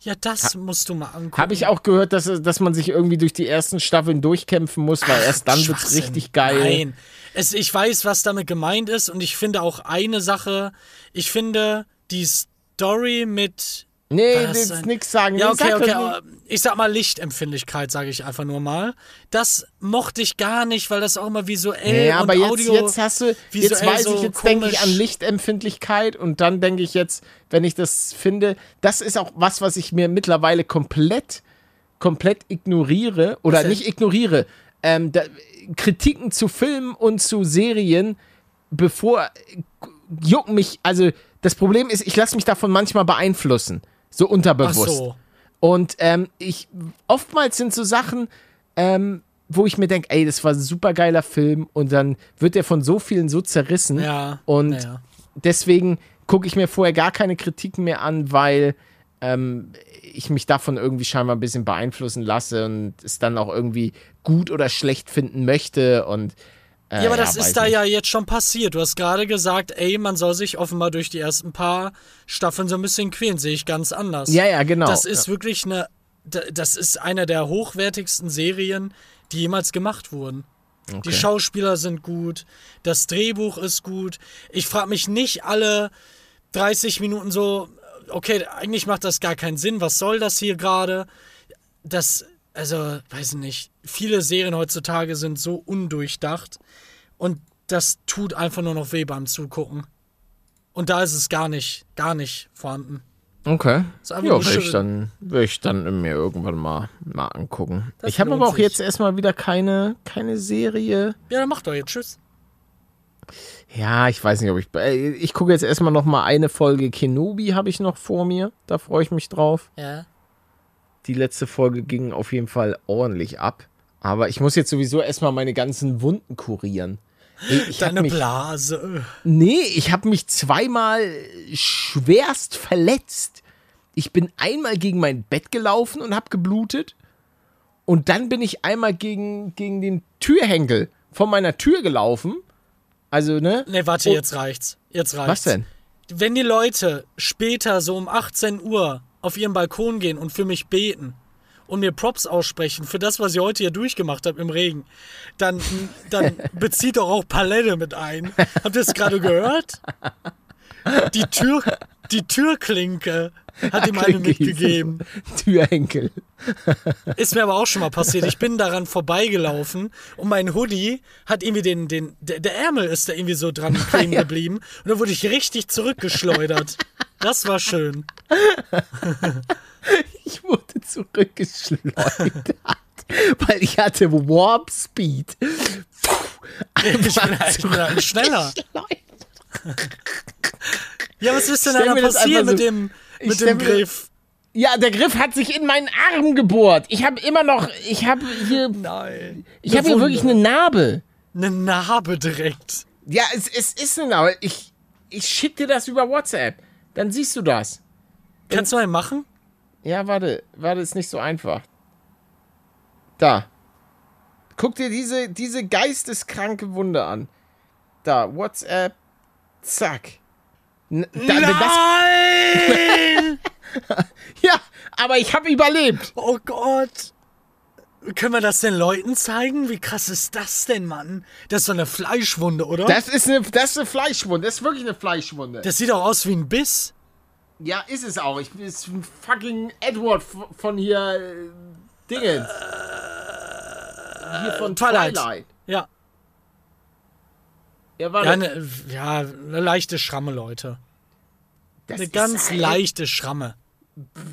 Ja, das musst du mal angucken. Habe ich auch gehört, dass, dass man sich irgendwie durch die ersten Staffeln durchkämpfen muss, weil erst dann wird's richtig geil. Nein. Es, ich weiß, was damit gemeint ist und ich finde auch eine Sache, ich finde die Story mit Nee, das ein- nix sagen. Ja, okay, okay. Ich sag mal Lichtempfindlichkeit, sage ich einfach nur mal. Das mochte ich gar nicht, weil das auch immer visuell Ja, und aber jetzt, Audio jetzt hast du, jetzt weiß so ich, jetzt denke ich an Lichtempfindlichkeit und dann denke ich jetzt, wenn ich das finde, das ist auch was, was ich mir mittlerweile komplett, komplett ignoriere oder nicht ignoriere. Ähm, da, Kritiken zu Filmen und zu Serien, bevor jucken mich, also das Problem ist, ich lasse mich davon manchmal beeinflussen, so Ach unterbewusst. so. Und ähm, ich oftmals sind so Sachen, ähm, wo ich mir denke, ey, das war ein super geiler Film und dann wird der von so vielen so zerrissen. Ja. Und ja. deswegen gucke ich mir vorher gar keine Kritiken mehr an, weil ähm, ich mich davon irgendwie scheinbar ein bisschen beeinflussen lasse und es dann auch irgendwie gut oder schlecht finden möchte. Und äh, Ja, aber das weiß ist da nicht. ja jetzt schon passiert. Du hast gerade gesagt, ey, man soll sich offenbar durch die ersten paar Staffeln so ein bisschen quälen. Sehe ich ganz anders. Ja, ja, genau. Das ist wirklich eine. da- Das ist eine der hochwertigsten Serien, die jemals gemacht wurden. Die Schauspieler sind gut, das Drehbuch ist gut. Ich frage mich nicht alle 30 Minuten so, okay, eigentlich macht das gar keinen Sinn, was soll das hier gerade? Das, also, weiß ich nicht. Viele Serien heutzutage sind so undurchdacht und das tut einfach nur noch weh beim Zugucken. Und da ist es gar nicht, gar nicht vorhanden. Okay. Ja, will ich, dann, will ich dann mir irgendwann mal, mal angucken. Das ich habe aber auch sich. jetzt erstmal wieder keine, keine Serie. Ja, dann mach doch jetzt. Tschüss. Ja, ich weiß nicht, ob ich. äh, Ich gucke jetzt erstmal noch mal eine Folge Kenobi, habe ich noch vor mir. Da freue ich mich drauf. Ja. Die letzte Folge ging auf jeden Fall ordentlich ab. Aber ich muss jetzt sowieso erstmal meine ganzen Wunden kurieren. Ich hab Deine mich, Blase. nee, ich habe mich zweimal schwerst verletzt. Ich bin einmal gegen mein Bett gelaufen und habe geblutet. Und dann bin ich einmal gegen, gegen den Türhenkel von meiner Tür gelaufen. Also, ne? Ne, warte, Oh. jetzt reicht's. Jetzt reicht's. Was denn? Wenn die Leute später so um 18 Uhr auf ihren Balkon gehen und für mich beten und mir Props aussprechen für das, was ich heute hier durchgemacht habe im Regen, dann, dann bezieht doch auch Palette mit ein. Habt ihr es gerade gehört? Die Tür, die Türklinke hat ihm eine mitgegeben. Türhenkel. Ist mir aber auch schon mal passiert. Ich bin daran vorbeigelaufen und mein Hoodie hat irgendwie den, den, der, der Ärmel ist da irgendwie so dran kleben Ja. geblieben und dann wurde ich richtig zurückgeschleudert. Das war schön. Ich wurde zurückgeschleudert, weil ich hatte Warp Speed. Ich bin, ich bin halt schneller. Ja, was ist denn da passiert einfach mit so- dem, mit dem Griff? Ja, der Griff hat sich in meinen Arm gebohrt. Ich habe immer noch, ich habe hier, Nein. ich habe hier wirklich eine Narbe. eine Narbe direkt. Ja, es, es ist eine Narbe. Ich, ich schick dir das über WhatsApp. Dann siehst du das. Kannst du mal machen? Ja, warte, warte, ist nicht so einfach. Da. Guck dir diese, diese geisteskranke Wunde an. Da, WhatsApp. Zack. N- Nein! ja, aber ich habe überlebt. oh Gott. Können wir das den Leuten zeigen? Wie krass ist das denn, Mann? Das ist so eine Fleischwunde, oder? Das ist eine, das ist eine Fleischwunde. Das ist wirklich eine Fleischwunde. Das sieht auch aus wie ein Biss. ja, ist es auch. Ich bin ein fucking Edward von hier. Äh, Dingens. hier von Twilight. Twilight. Ja. Ja, warte. Ja, eine, ja, eine leichte Schramme, Leute. das Eine ganz halt- leichte Schramme.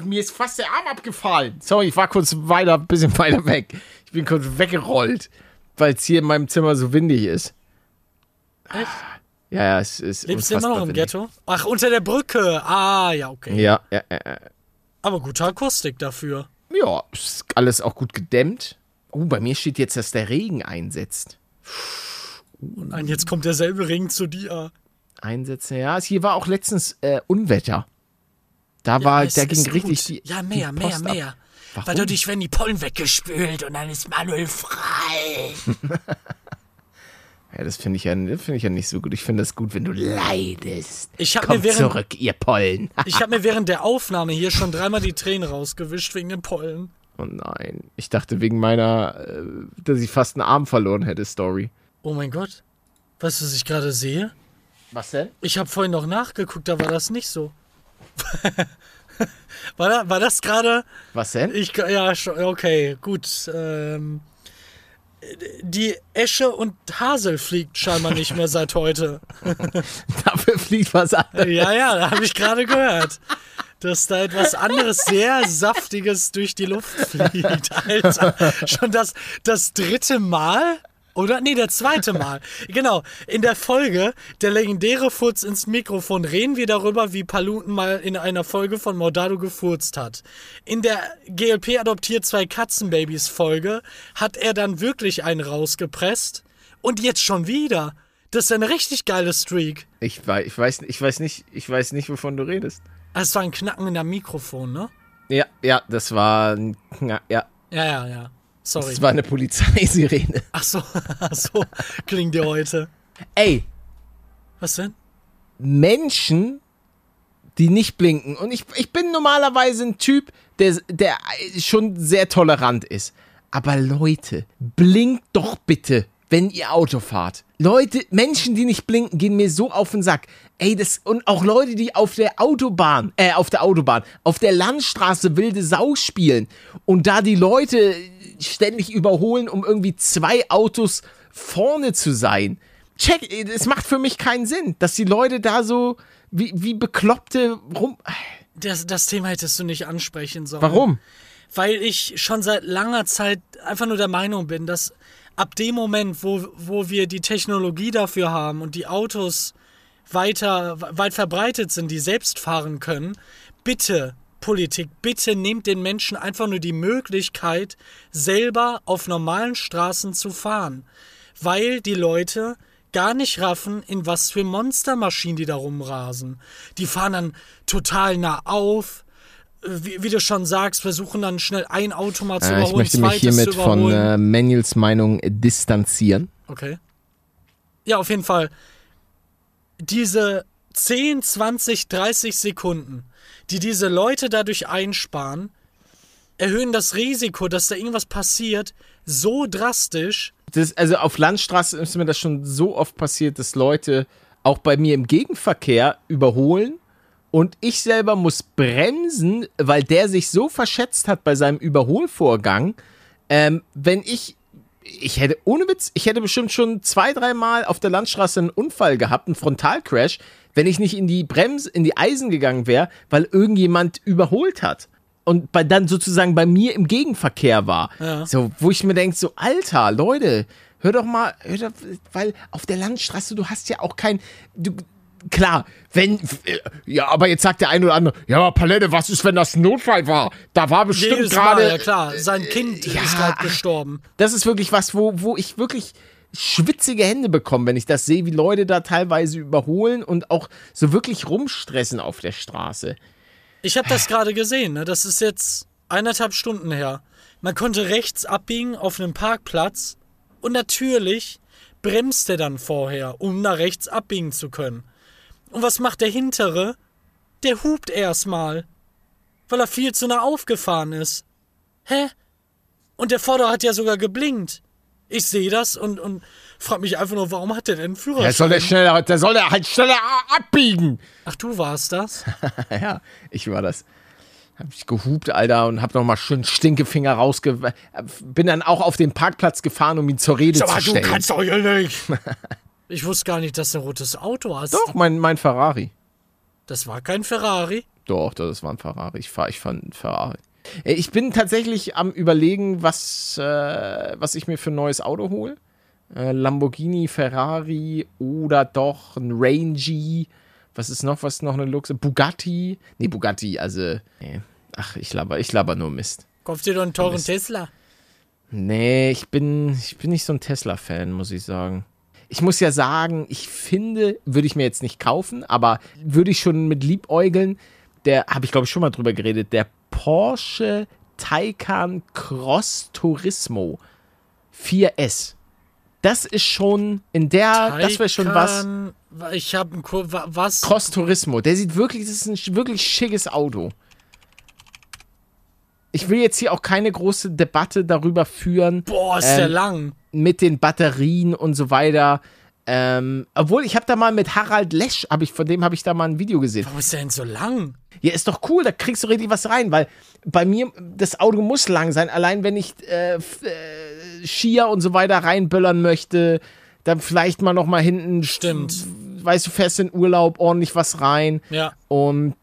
Mir ist fast der Arm abgefallen. Sorry, ich war kurz weiter, bisschen weiter weg. Ich bin kurz weggerollt, weil es hier in meinem Zimmer so windig ist. Echt? Ja, ja, es ist. Lebst du immer noch im windig. Ghetto? Ach, unter der Brücke. Ah, ja, okay. Ja, ja, ja, ja. Aber gute Akustik dafür. Ja, ist alles auch gut gedämmt. Oh, bei mir steht jetzt, dass der Regen einsetzt. Nein, jetzt kommt derselbe Regen zu dir. Einsätze, ja. Hier war auch letztens äh, Unwetter. Da war, Es da ging richtig die. Ja, mehr, die mehr, Post ab. mehr. Warum? Weil dadurch werden die Pollen weggespült und dann ist Manuel frei. Ja, das finde ich, ja, find ich ja nicht so gut. Ich finde das gut, wenn du leidest. Ich hab Kommt mir während- zurück, ihr Pollen. Ich habe mir während der Aufnahme hier schon dreimal die Tränen rausgewischt wegen den Pollen. Oh nein. Ich dachte wegen meiner, äh, dass ich fast einen Arm verloren hätte, Story. Oh mein Gott. Weißt du, was ich gerade sehe? Was denn? Ich habe vorhin noch nachgeguckt, da war das nicht so. war, da, war das gerade? Was denn? Ich ja schon, okay, gut. Ähm, die Esche und Hasel fliegt scheinbar nicht mehr seit heute. Dafür fliegt was an. Ja, ja, da habe ich gerade gehört, dass da etwas anderes sehr saftiges durch die Luft fliegt, Alter. Schon das das dritte Mal? Oder? Nee, der zweite Mal. Genau. In der Folge Der legendäre Furz ins Mikrofon reden wir darüber, wie Paluten mal in einer Folge von Mordado gefurzt hat. In der GLP adoptiert zwei Katzenbabys Folge hat er dann wirklich einen rausgepresst. Und jetzt schon wieder. Das ist eine richtig geile Streak. Ich weiß, ich weiß, ich weiß nicht, ich weiß nicht, wovon du redest. Es war ein Knacken in der Mikrofon, ne? Ja, ja, das war, ein Kna- ja, Ja, ja, ja. Sorry. das war eine Polizeisirene. Ach so, ach so klingt dir heute. Ey, Was denn? Menschen, die nicht blinken. Und ich, ich bin normalerweise ein Typ, der, der schon sehr tolerant ist. Aber Leute, blinkt doch bitte, wenn ihr Auto fahrt. Leute, Menschen, die nicht blinken, gehen mir so auf den Sack. Ey, das, und auch Leute, die auf der Autobahn, äh, auf der Autobahn, auf der Landstraße wilde Sau spielen und da die Leute ständig überholen, um irgendwie zwei Autos vorne zu sein. Check, es macht für mich keinen Sinn, dass die Leute da so wie, wie Bekloppte rum. Das, das Thema hättest du nicht ansprechen sollen. Warum? Weil ich schon seit langer Zeit einfach nur der Meinung bin, dass ab dem Moment, wo, wo wir die Technologie dafür haben und die Autos weiter, weit verbreitet sind, die selbst fahren können, bitte, Politik, bitte nehmt den Menschen einfach nur die Möglichkeit, selber auf normalen Straßen zu fahren. Weil die Leute gar nicht raffen, in was für Monstermaschinen die da rumrasen. Die fahren dann total nah auf, wie, wie du schon sagst, versuchen dann schnell ein Auto mal zu Äh, überholen, ich möchte mich hiermit von äh, Manuels Meinung distanzieren. Okay. Ja, auf jeden Fall. Diese 10, 20, 30 Sekunden, die diese Leute dadurch einsparen, erhöhen das Risiko, dass da irgendwas passiert, so drastisch. Das, also auf Landstraße ist mir das schon so oft passiert, dass Leute auch bei mir im Gegenverkehr überholen und ich selber muss bremsen, weil der sich so verschätzt hat bei seinem Überholvorgang. Ähm, wenn ich, ich hätte, ohne Witz, ich hätte bestimmt schon zwei, dreimal auf der Landstraße einen Unfall gehabt, einen Frontalcrash, wenn ich nicht in die Brems, in die Eisen gegangen wäre, weil irgendjemand überholt hat. Und bei, dann sozusagen bei mir im Gegenverkehr war. Ja. So, wo ich mir denke, so, Alter, Leute, hör doch mal, hör doch, weil auf der Landstraße, du hast ja auch kein, du, klar, wenn, ja, aber jetzt sagt der eine oder andere, ja, aber Palette, was ist, wenn das ein Notfall war? Da war bestimmt gerade, ja klar, sein Kind ja, ist gerade ach. gestorben. das ist wirklich was, wo, wo ich wirklich schwitzige Hände bekomme, wenn ich das sehe, wie Leute da teilweise überholen und auch so wirklich rumstressen auf der Straße. Ich habe das gerade gesehen, ne? das ist jetzt eineinhalb Stunden her. Man konnte rechts abbiegen auf einem Parkplatz und natürlich bremst er dann vorher, um nach rechts abbiegen zu können. Und was macht der Hintere? Der hupt erstmal, weil er viel zu nah aufgefahren ist. Hä? Und der Vorder hat ja sogar geblinkt. Ich sehe das und, und frage mich einfach nur, warum hat der denn einen Führerschein? Der soll der schneller, der soll der halt schneller abbiegen. Ach, du warst das? ja, ich war das. Hab ich gehupt, Alter, und hab nochmal schön Stinkefinger rausge... Bin dann auch auf den Parkplatz gefahren, um ihn zur Rede Sag zu mal, du stellen. kannst doch hier nicht. ich wusste gar nicht, dass du ein rotes Auto hast. Doch, mein, mein Ferrari. Das war kein Ferrari. Doch, das war ein Ferrari. Ich fahre ich fahr einen Ferrari. Äh, Ich bin tatsächlich am überlegen, was, äh, was ich mir für ein neues Auto hole. Äh, Lamborghini, Ferrari oder doch ein Rangy. Was ist noch? Was ist noch eine Luxe? Bugatti? Nee, Bugatti, also. Nee. Ach, ich laber, ich laber nur Mist. Kaufst dir doch einen teuren Mist. Tesla. Nee, ich bin, ich bin nicht so ein Tesla-Fan, muss ich sagen. Ich muss ja sagen, ich finde, würde ich mir jetzt nicht kaufen, aber würde ich schon mit liebäugeln, der, habe ich glaube ich schon mal drüber geredet, der Porsche Taycan Cross Turismo 4S. Das ist schon in der, das wäre schon was. Taycan, Ich habe ein was? Cross Turismo, der sieht wirklich, das ist ein wirklich schickes Auto. Ich will jetzt hier auch keine große Debatte darüber führen, Boah, ist der Ähm, lang. mit den Batterien und so weiter. Ähm, obwohl, ich habe da mal mit Harald Lesch, hab ich, von dem habe ich da mal ein Video gesehen. Warum ist der denn so lang? Ja, ist doch cool, da kriegst du richtig was rein, weil bei mir, das Auto muss lang sein, allein wenn ich äh, äh, Skier und so weiter reinböllern möchte, dann vielleicht mal noch mal hinten, Stimmt. weißt du, fährst in Urlaub, ordentlich was rein Ja. und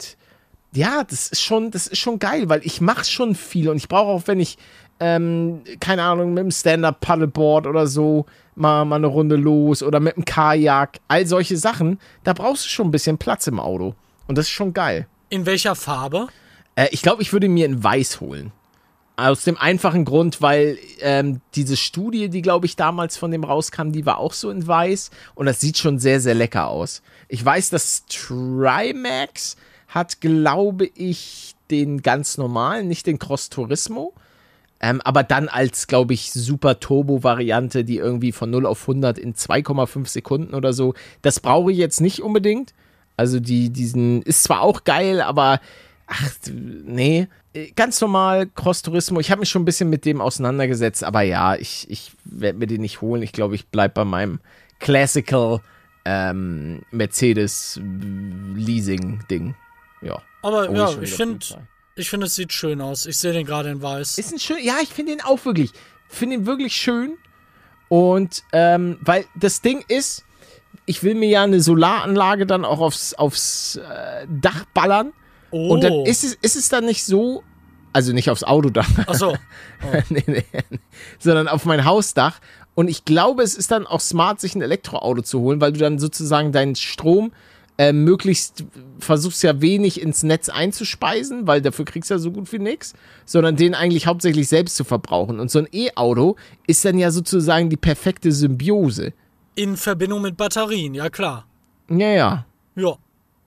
ja, das ist schon, das ist schon geil, weil ich mache schon viel und ich brauche auch, wenn ich, ähm, keine Ahnung, mit dem Stand-Up-Paddleboard oder so mal, mal eine Runde los oder mit dem Kajak, all solche Sachen, da brauchst du schon ein bisschen Platz im Auto. Und das ist schon geil. In welcher Farbe? Äh, ich glaube, ich würde mir in Weiß holen. Aus dem einfachen Grund, weil ähm, diese Studie, die, glaube ich, damals von dem rauskam, die war auch so in Weiß und das sieht schon sehr, sehr lecker aus. Ich weiß, dass Trimax hat, glaube ich, den ganz normalen, nicht den Cross Turismo. Ähm, aber dann als, glaube ich, super Turbo-Variante, die irgendwie von 0 auf 100 in 2,5 Sekunden oder so. Das brauche ich jetzt nicht unbedingt. Also die, diesen, ist zwar auch geil, aber ach, nee. Äh, Ganz normal Cross Turismo. Ich habe mich schon ein bisschen mit dem auseinandergesetzt, aber ja, ich, ich werde mir den nicht holen. Ich glaube, ich bleibe bei meinem Classical ähm, Mercedes Leasing Ding. Ja. Aber Oh, ja, ich finde. Ich finde, es sieht schön aus. Ich sehe den gerade in weiß. Ist ein schön, ja, ich finde ihn auch wirklich, finde ihn wirklich schön. Und ähm, weil das Ding ist, ich will mir ja eine Solaranlage dann auch aufs, aufs äh, Dach ballern. oh. Und dann ist es, ist es dann nicht so, also nicht aufs Autodach, Achso. nee, nee, sondern auf mein Hausdach. Und ich glaube, es ist dann auch smart, sich ein Elektroauto zu holen, weil du dann sozusagen deinen Strom äh, möglichst versuchst ja wenig ins Netz einzuspeisen, weil dafür kriegst du ja so gut wie nichts, sondern den eigentlich hauptsächlich selbst zu verbrauchen. Und so ein E-Auto ist dann ja sozusagen die perfekte Symbiose. In Verbindung mit Batterien, ja klar. Ja, ja. Ja.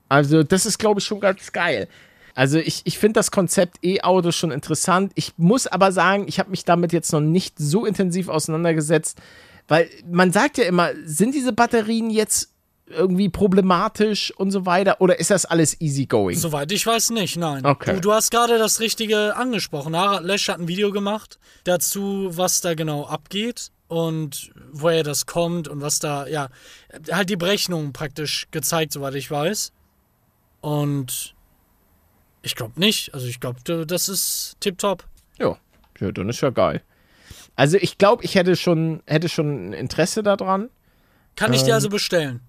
Also, das ist, glaube ich, schon ganz geil. Also, ich, ich finde das Konzept E-Auto schon interessant. Ich muss aber sagen, ich habe mich damit jetzt noch nicht so intensiv auseinandergesetzt, weil man sagt ja immer, sind diese Batterien jetzt irgendwie problematisch und so weiter oder ist das alles easygoing? Soweit ich weiß nicht, nein. Okay. Du, du hast gerade das Richtige angesprochen. Harald Lesch hat ein Video gemacht dazu, was da genau abgeht und woher das kommt und was da, ja, halt die Berechnung praktisch gezeigt, soweit ich weiß. Und ich glaube nicht. Also ich glaube, das ist tipptopp. Ja, ja, dann ist ja geil. Also, ich glaube, ich hätte schon, hätte schon ein Interesse daran. Kann ich Ähm. dir also bestellen?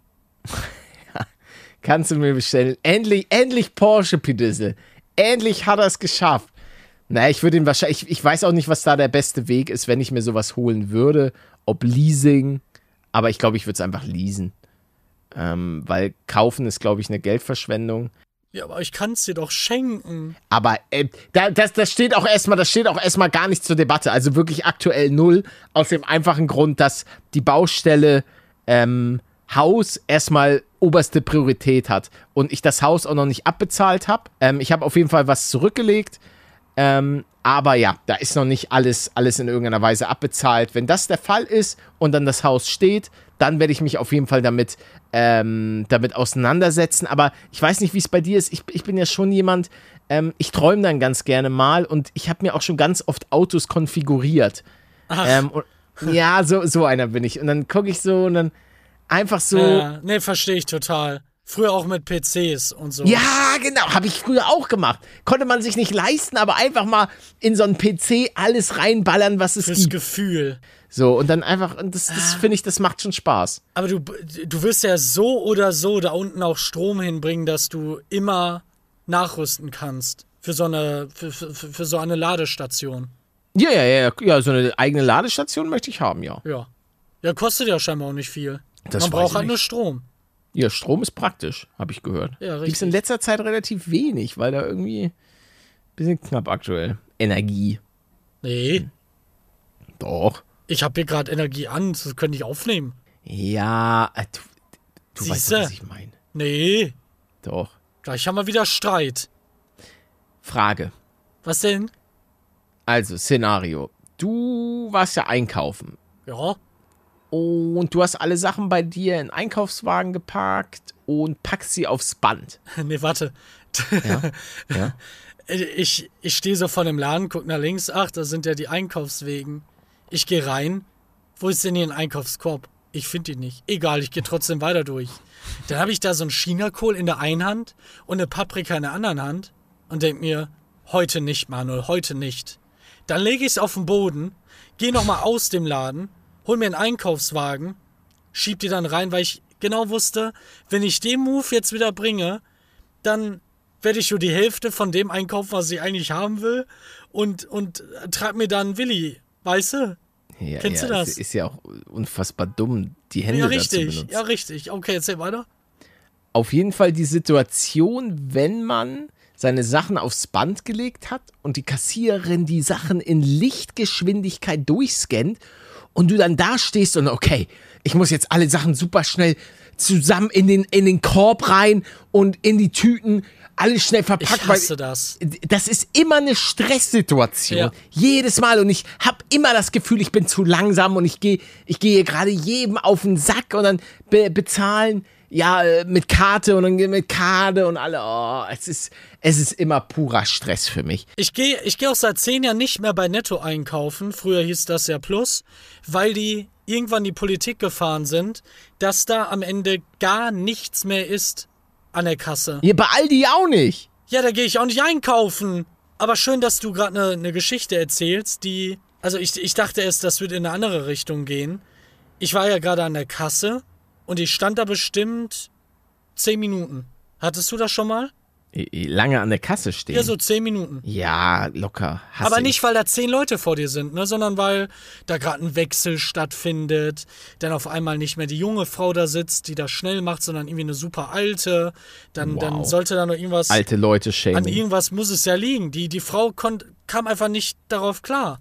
Kannst du mir bestellen. Endlich, endlich Porsche, Pidissel. Endlich hat er es geschafft. Naja, ich würde ihn wahrscheinlich, ich, ich weiß auch nicht, was da der beste Weg ist, wenn ich mir sowas holen würde. Ob Leasing, aber ich glaube, ich würde es einfach leasen. Ähm, weil kaufen ist, glaube ich, eine Geldverschwendung. Ja, aber ich kann es dir doch schenken. Aber äh, da, das, das steht auch erstmal, das steht auch erstmal gar nicht zur Debatte. Also wirklich aktuell null. Aus dem einfachen Grund, dass die Baustelle ähm, Haus erstmal oberste Priorität hat und ich das Haus auch noch nicht abbezahlt habe. Ähm, ich habe auf jeden Fall was zurückgelegt. Ähm, aber ja, da ist noch nicht alles, alles in irgendeiner Weise abbezahlt. Wenn das der Fall ist und dann das Haus steht, dann werde ich mich auf jeden Fall damit, ähm, damit auseinandersetzen. Aber ich weiß nicht, wie es bei dir ist. Ich, ich bin ja schon jemand, ähm, ich träume dann ganz gerne mal und ich habe mir auch schon ganz oft Autos konfiguriert. Ähm, und, ja, so, so einer bin ich. Und dann gucke ich so und dann einfach so. Ja, nee, verstehe ich total. Früher auch mit PCs und so. Ja, genau, habe ich früher auch gemacht. Konnte man sich nicht leisten, aber einfach mal in so einen PC alles reinballern, was es Fürs gibt. Gefühl. So, und dann einfach, und das, Ah. das finde ich, das macht schon Spaß. Aber du, du wirst ja so oder so da unten auch Strom hinbringen, dass du immer nachrüsten kannst. Für so eine, für, für, für so eine Ladestation. Ja, ja, ja, ja, so eine eigene Ladestation möchte ich haben, ja. Ja. Ja, kostet ja scheinbar auch nicht viel. Das Man braucht halt nur. Strom. Ja, Strom ist praktisch, habe ich gehört. Ja, Gibt's in richtig. letzter Zeit relativ wenig, weil da irgendwie ein bisschen knapp aktuell. Energie. Nee, Doch. ich habe hier gerade Energie an, das könnte ich aufnehmen. Ja, äh, du, du weißt Siehste? was ich meine. Nee, Doch. gleich haben wir wieder Streit. Frage. Was denn? Also, Szenario. Du warst ja einkaufen Ja, und du hast alle Sachen bei dir in Einkaufswagen geparkt und packst sie aufs Band. nee, warte. Ja. ja. Ich, ich stehe so vor dem Laden, guck nach links, ach, da sind ja die Einkaufswegen. Ich gehe rein. Wo ist denn hier ein Einkaufskorb? Ich finde ihn nicht. Egal, ich gehe trotzdem weiter durch. Dann habe ich da so einen Chinakohl in der einen Hand und eine Paprika in der anderen Hand und denk mir, heute nicht, Manuel, heute nicht. Dann lege ich es auf den Boden, gehe nochmal aus dem Laden, hol mir einen Einkaufswagen, schieb die dann rein, weil ich genau wusste, wenn ich den Move jetzt wieder bringe, dann werde ich nur die Hälfte von dem einkaufen, was ich eigentlich haben will und, und trag mir dann Willi, weißt du? ja Kennst ja, du das? Es ist ja auch unfassbar dumm, die Hände Ja, dazu richtig, benutzen. ja, richtig. Okay, erzähl weiter. auf jeden Fall die Situation, wenn man seine Sachen aufs Band gelegt hat und die Kassiererin die Sachen in Lichtgeschwindigkeit durchscannt und du dann da stehst und okay, ich muss jetzt alle Sachen super schnell zusammen in den, in den Korb rein und in die Tüten, alles schnell Ich verpackt. weil- hasse das. das ist immer eine Stresssituation. Ja. Jedes Mal. Und ich habe immer das Gefühl, ich bin zu langsam und ich gehe ich gehe gerade jedem auf den Sack und dann be bezahlen, ja, äh, mit Karte und dann mit Karte und alle. Oh, es ist, es ist immer purer Stress für mich. Ich gehe ich geh auch seit zehn Jahren nicht mehr bei Netto einkaufen. Früher hieß das ja Plus, weil die irgendwann die Politik gefahren sind, dass da am Ende gar nichts mehr ist an der Kasse. Hier bei Aldi auch nicht. Ja, da gehe ich auch nicht einkaufen. Aber schön, dass du gerade eine ne Geschichte erzählst, die. Also ich, ich dachte erst, das würde in eine andere Richtung gehen. Ich war ja gerade an der Kasse und ich stand da bestimmt zehn Minuten. Hattest du das schon mal? Lange an der Kasse stehen. Ja, so zehn Minuten. Ja, locker. Hasse Aber ich. nicht, weil da zehn Leute vor dir sind, ne, sondern weil da gerade ein Wechsel stattfindet, dann auf einmal nicht mehr die junge Frau da sitzt, die das schnell macht, sondern irgendwie eine super alte. Dann, dann Wow. sollte da noch irgendwas. Alte Leute An schämen. irgendwas muss es ja liegen. Die, die Frau konnt, kam einfach nicht darauf klar.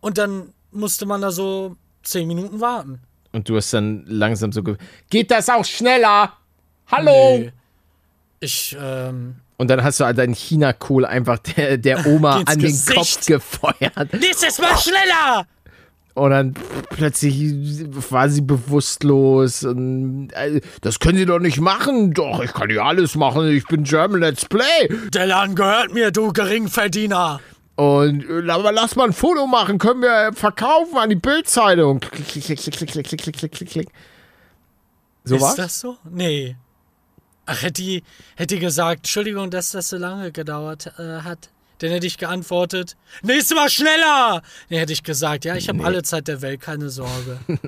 Und dann musste man da so zehn Minuten warten. Und du hast dann langsam so. ge- Geht das auch schneller? Hallo? Nee. Ich, ähm. Und dann hast du halt deinen China-Kohl einfach der, der Oma an den Gesicht. Kopf gefeuert. Nächstes Mal schneller! Und dann plötzlich war sie bewusstlos. Und, äh, das können Sie doch nicht machen. Doch, ich kann ja alles machen. Ich bin German Let's Play. Der Laden gehört mir, du Geringverdiener! Und äh, aber lass mal ein Foto machen. Können wir verkaufen an die Bildzeitung. Klick, klick, klick, klick, klick, klick, klick, klick, klick, klick, klick. So Ist was? das so? Nee. Ach, hätte die, hätte die gesagt, Entschuldigung, dass das so lange gedauert äh, hat. Dann hätte ich geantwortet, nächstes Mal schneller! Dann hätte ich gesagt, ja, ich habe alle Zeit der Welt, keine Sorge.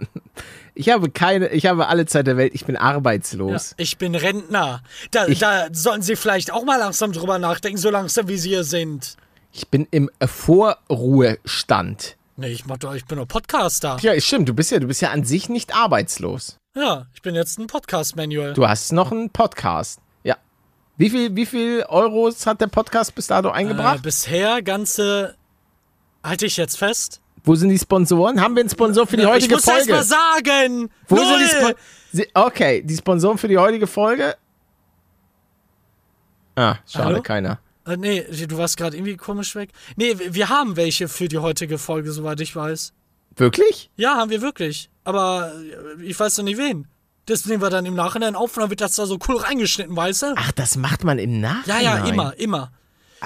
Ich habe keine, ich habe alle Zeit der Welt. Ich bin Ja, arbeitslos. ich bin Rentner. Da, da sollten Sie vielleicht auch mal langsam drüber nachdenken, so langsam wie Sie hier sind. Ich bin im Vorruhestand. Nee, ich, mach doch, ich bin doch Podcaster. Ja, stimmt. Du bist ja, du bist ja an sich nicht arbeitslos. Ja, ich bin jetzt ein Podcast-Manual. Du hast noch einen Podcast. Ja. Wie viel, wie viel Euros hat der Podcast bis dato Äh, eingebracht? bisher ganze, halte ich jetzt fest? Wo sind die Sponsoren? Haben wir einen Sponsor für die ich heutige muss erst Folge? mal sagen! Wo Null! sind die Sponsoren? Okay, die Sponsoren für die heutige Folge? Ah, schade, Hallo? keiner. Äh, nee, du warst gerade irgendwie komisch weg. Nee, wir haben welche für die heutige Folge, soweit ich weiß. Wirklich? Ja, haben wir wirklich. Aber äh, ich weiß noch nicht wen. Das nehmen wir dann im Nachhinein auf und dann wird das da so cool reingeschnitten, weißt du? Ach, das macht man im Ja, Nachhinein. ja, immer, immer.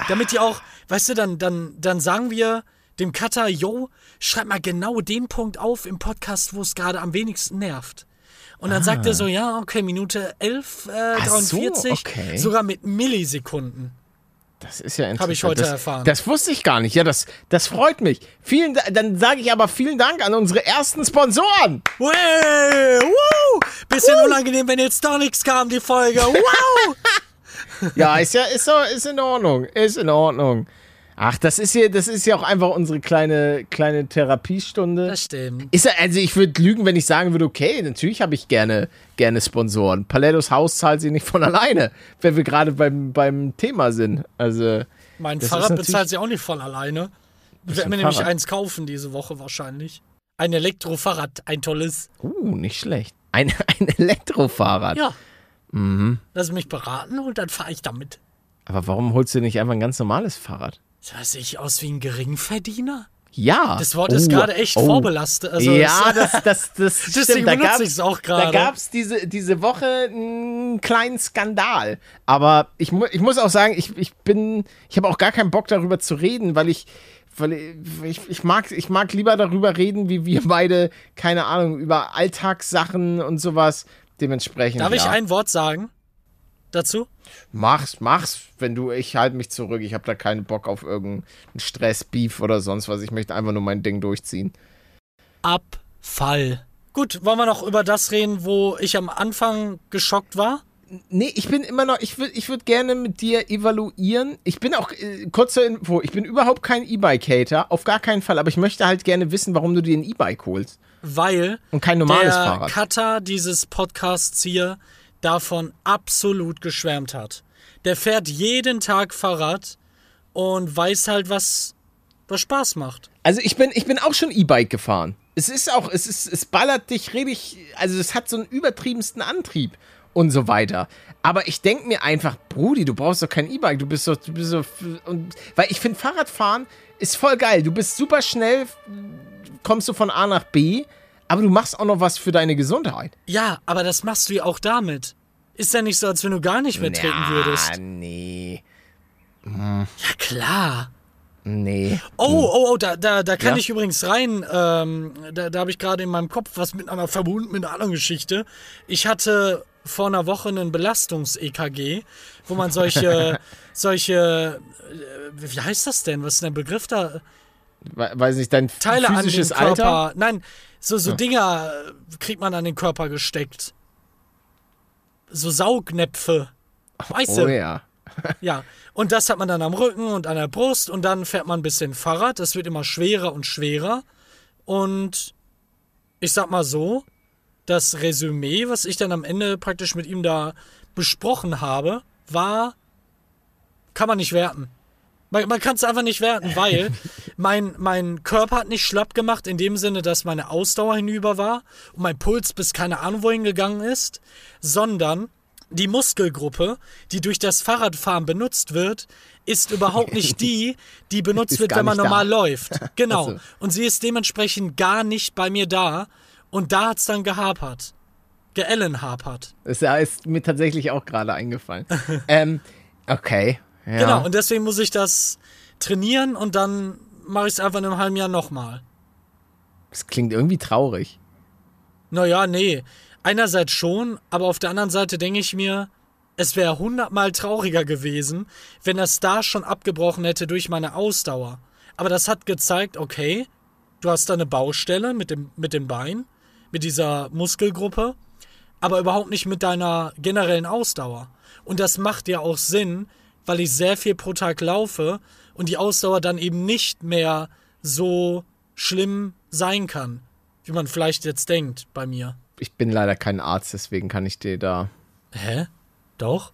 Damit die auch, weißt du, dann, dann, dann sagen wir dem Cutter, yo, schreib mal genau den Punkt auf im Podcast, wo es gerade am wenigsten nervt. Und dann sagt er so, ja, okay, Minute 11, äh, Ah. Ach so, 43, okay. sogar mit Millisekunden. Das ist ja interessant. Hab ich heute das, erfahren. Das wusste ich gar nicht. Ja, das, das freut mich. Vielen, Da- dann sage ich aber vielen Dank an unsere ersten Sponsoren. Wey, woo! Bisschen unangenehm, wenn jetzt doch nichts kam, die Folge. Wow! Ja, ist ja, ist, so, ist in Ordnung. Ist in Ordnung. Ach, das ist ja, das ist ja auch einfach unsere kleine, kleine Therapiestunde. Das stimmt. Ist also ich würde lügen, wenn ich sagen würde, okay, natürlich habe ich gerne, gerne Sponsoren. Palettos Haus zahlt sie nicht von alleine, wenn wir gerade beim, beim Thema sind. Also, Mein Fahrrad bezahlt sie auch nicht von alleine. Ich werde mir nämlich Fahrrad? eins kaufen diese Woche wahrscheinlich. Ein Elektrofahrrad, ein tolles. uh, nicht schlecht. Ein, ein Elektrofahrrad. Ja. Mhm. Lass mich beraten und dann fahre ich damit. Aber warum holst du nicht einfach ein ganz normales Fahrrad? Sah ich aus wie ein Geringverdiener? Ja. Das Wort ist gerade echt oh. vorbelastet. Also ja, es- das, das, das Deswegen stimmt. Da benutze ich's auch Da gerade. gab es diese, diese Woche einen kleinen Skandal. Aber ich, mu ich muss auch sagen, ich, ich bin, ich habe auch gar keinen Bock darüber zu reden, weil ich, weil ich, ich, mag, ich mag lieber darüber reden, wie wir beide, keine Ahnung, über Alltagssachen und sowas dementsprechend. Darf ich ja. ein Wort sagen dazu? Mach's, mach's, wenn du, ich halte mich zurück. Ich habe da keinen Bock auf irgendeinen Stress, Beef oder sonst was. Ich möchte einfach nur mein Ding durchziehen. Abfall. Gut, wollen wir noch über das reden, wo ich am Anfang geschockt war? Nee, ich bin immer noch, ich würde ich würd gerne mit dir evaluieren. Ich bin auch, äh, kurze Info, ich bin überhaupt kein E-Bike-Hater, auf gar keinen Fall, aber ich möchte halt gerne wissen, warum du dir ein E-Bike holst Weil und kein normales der Fahrrad. Cutter dieses Podcasts hier davon absolut geschwärmt hat. Der fährt jeden Tag Fahrrad und weiß halt, was, was Spaß macht. Also ich bin, ich bin auch schon E-Bike gefahren. Es ist auch, es ist, es ballert dich richtig, also es hat so einen übertriebensten Antrieb und so weiter. Aber ich denke mir einfach, Brudi, du brauchst doch kein E-Bike, du bist doch, du bist doch, und, weil ich finde Fahrradfahren ist voll geil. Du bist super schnell, kommst du von A nach B, aber du machst auch noch was für deine Gesundheit. Ja, aber das machst du ja auch damit. Ist ja nicht so, als wenn du gar nicht mehr trinken würdest. nee, Ja, klar. nee. Oh, oh, oh, da, da, da kann Ja? ich übrigens rein. Ähm, da da habe ich gerade in meinem Kopf was miteinander verbunden mit einer anderen Geschichte. Ich hatte vor einer Woche einen Belastungs-EKG, wo man solche, solche, äh, wie heißt das denn? Was ist denn der Begriff da? We- Weiß nicht, dein Teile physisches. Alter? Nein, so, so Dinger äh, kriegt man an den Körper gesteckt. So Saugnäpfe. Weißt du? Oh ja. Ja, und das hat man dann am Rücken und an der Brust und dann fährt man ein bisschen Fahrrad. Das wird immer schwerer und schwerer. Und ich sag mal so, das Resümee, was ich dann am Ende praktisch mit ihm da besprochen habe, war, kann man nicht werten. Man, man kann es einfach nicht werten, weil mein, mein Körper hat nicht schlapp gemacht, in dem Sinne, dass meine Ausdauer hinüber war und mein Puls bis keine Ahnung wohin gegangen ist, sondern die Muskelgruppe, die durch das Fahrradfahren benutzt wird, ist überhaupt nicht die, die benutzt Ist wird, wenn man nicht da. normal läuft. Genau. Ach so. Und sie ist dementsprechend gar nicht bei mir da. Und da hat's dann gehapert. Geellen hapert. Das ist mir tatsächlich auch gerade eingefallen. ähm, okay. Ja. Genau. Und deswegen muss ich das trainieren und dann mache ich es einfach in einem halben Jahr nochmal. Das klingt irgendwie traurig. Naja, nee. Einerseits schon, aber auf der anderen Seite denke ich mir, es wäre hundertmal trauriger gewesen, wenn das da schon abgebrochen hätte durch meine Ausdauer. Aber das hat gezeigt, okay, du hast da eine Baustelle mit dem, mit dem Bein, mit dieser Muskelgruppe, aber überhaupt nicht mit deiner generellen Ausdauer. Und das macht ja auch Sinn, weil ich sehr viel pro Tag laufe und die Ausdauer dann eben nicht mehr so schlimm sein kann, wie man vielleicht jetzt denkt bei mir. Ich bin leider kein Arzt, deswegen kann ich dir da. Hä? Doch?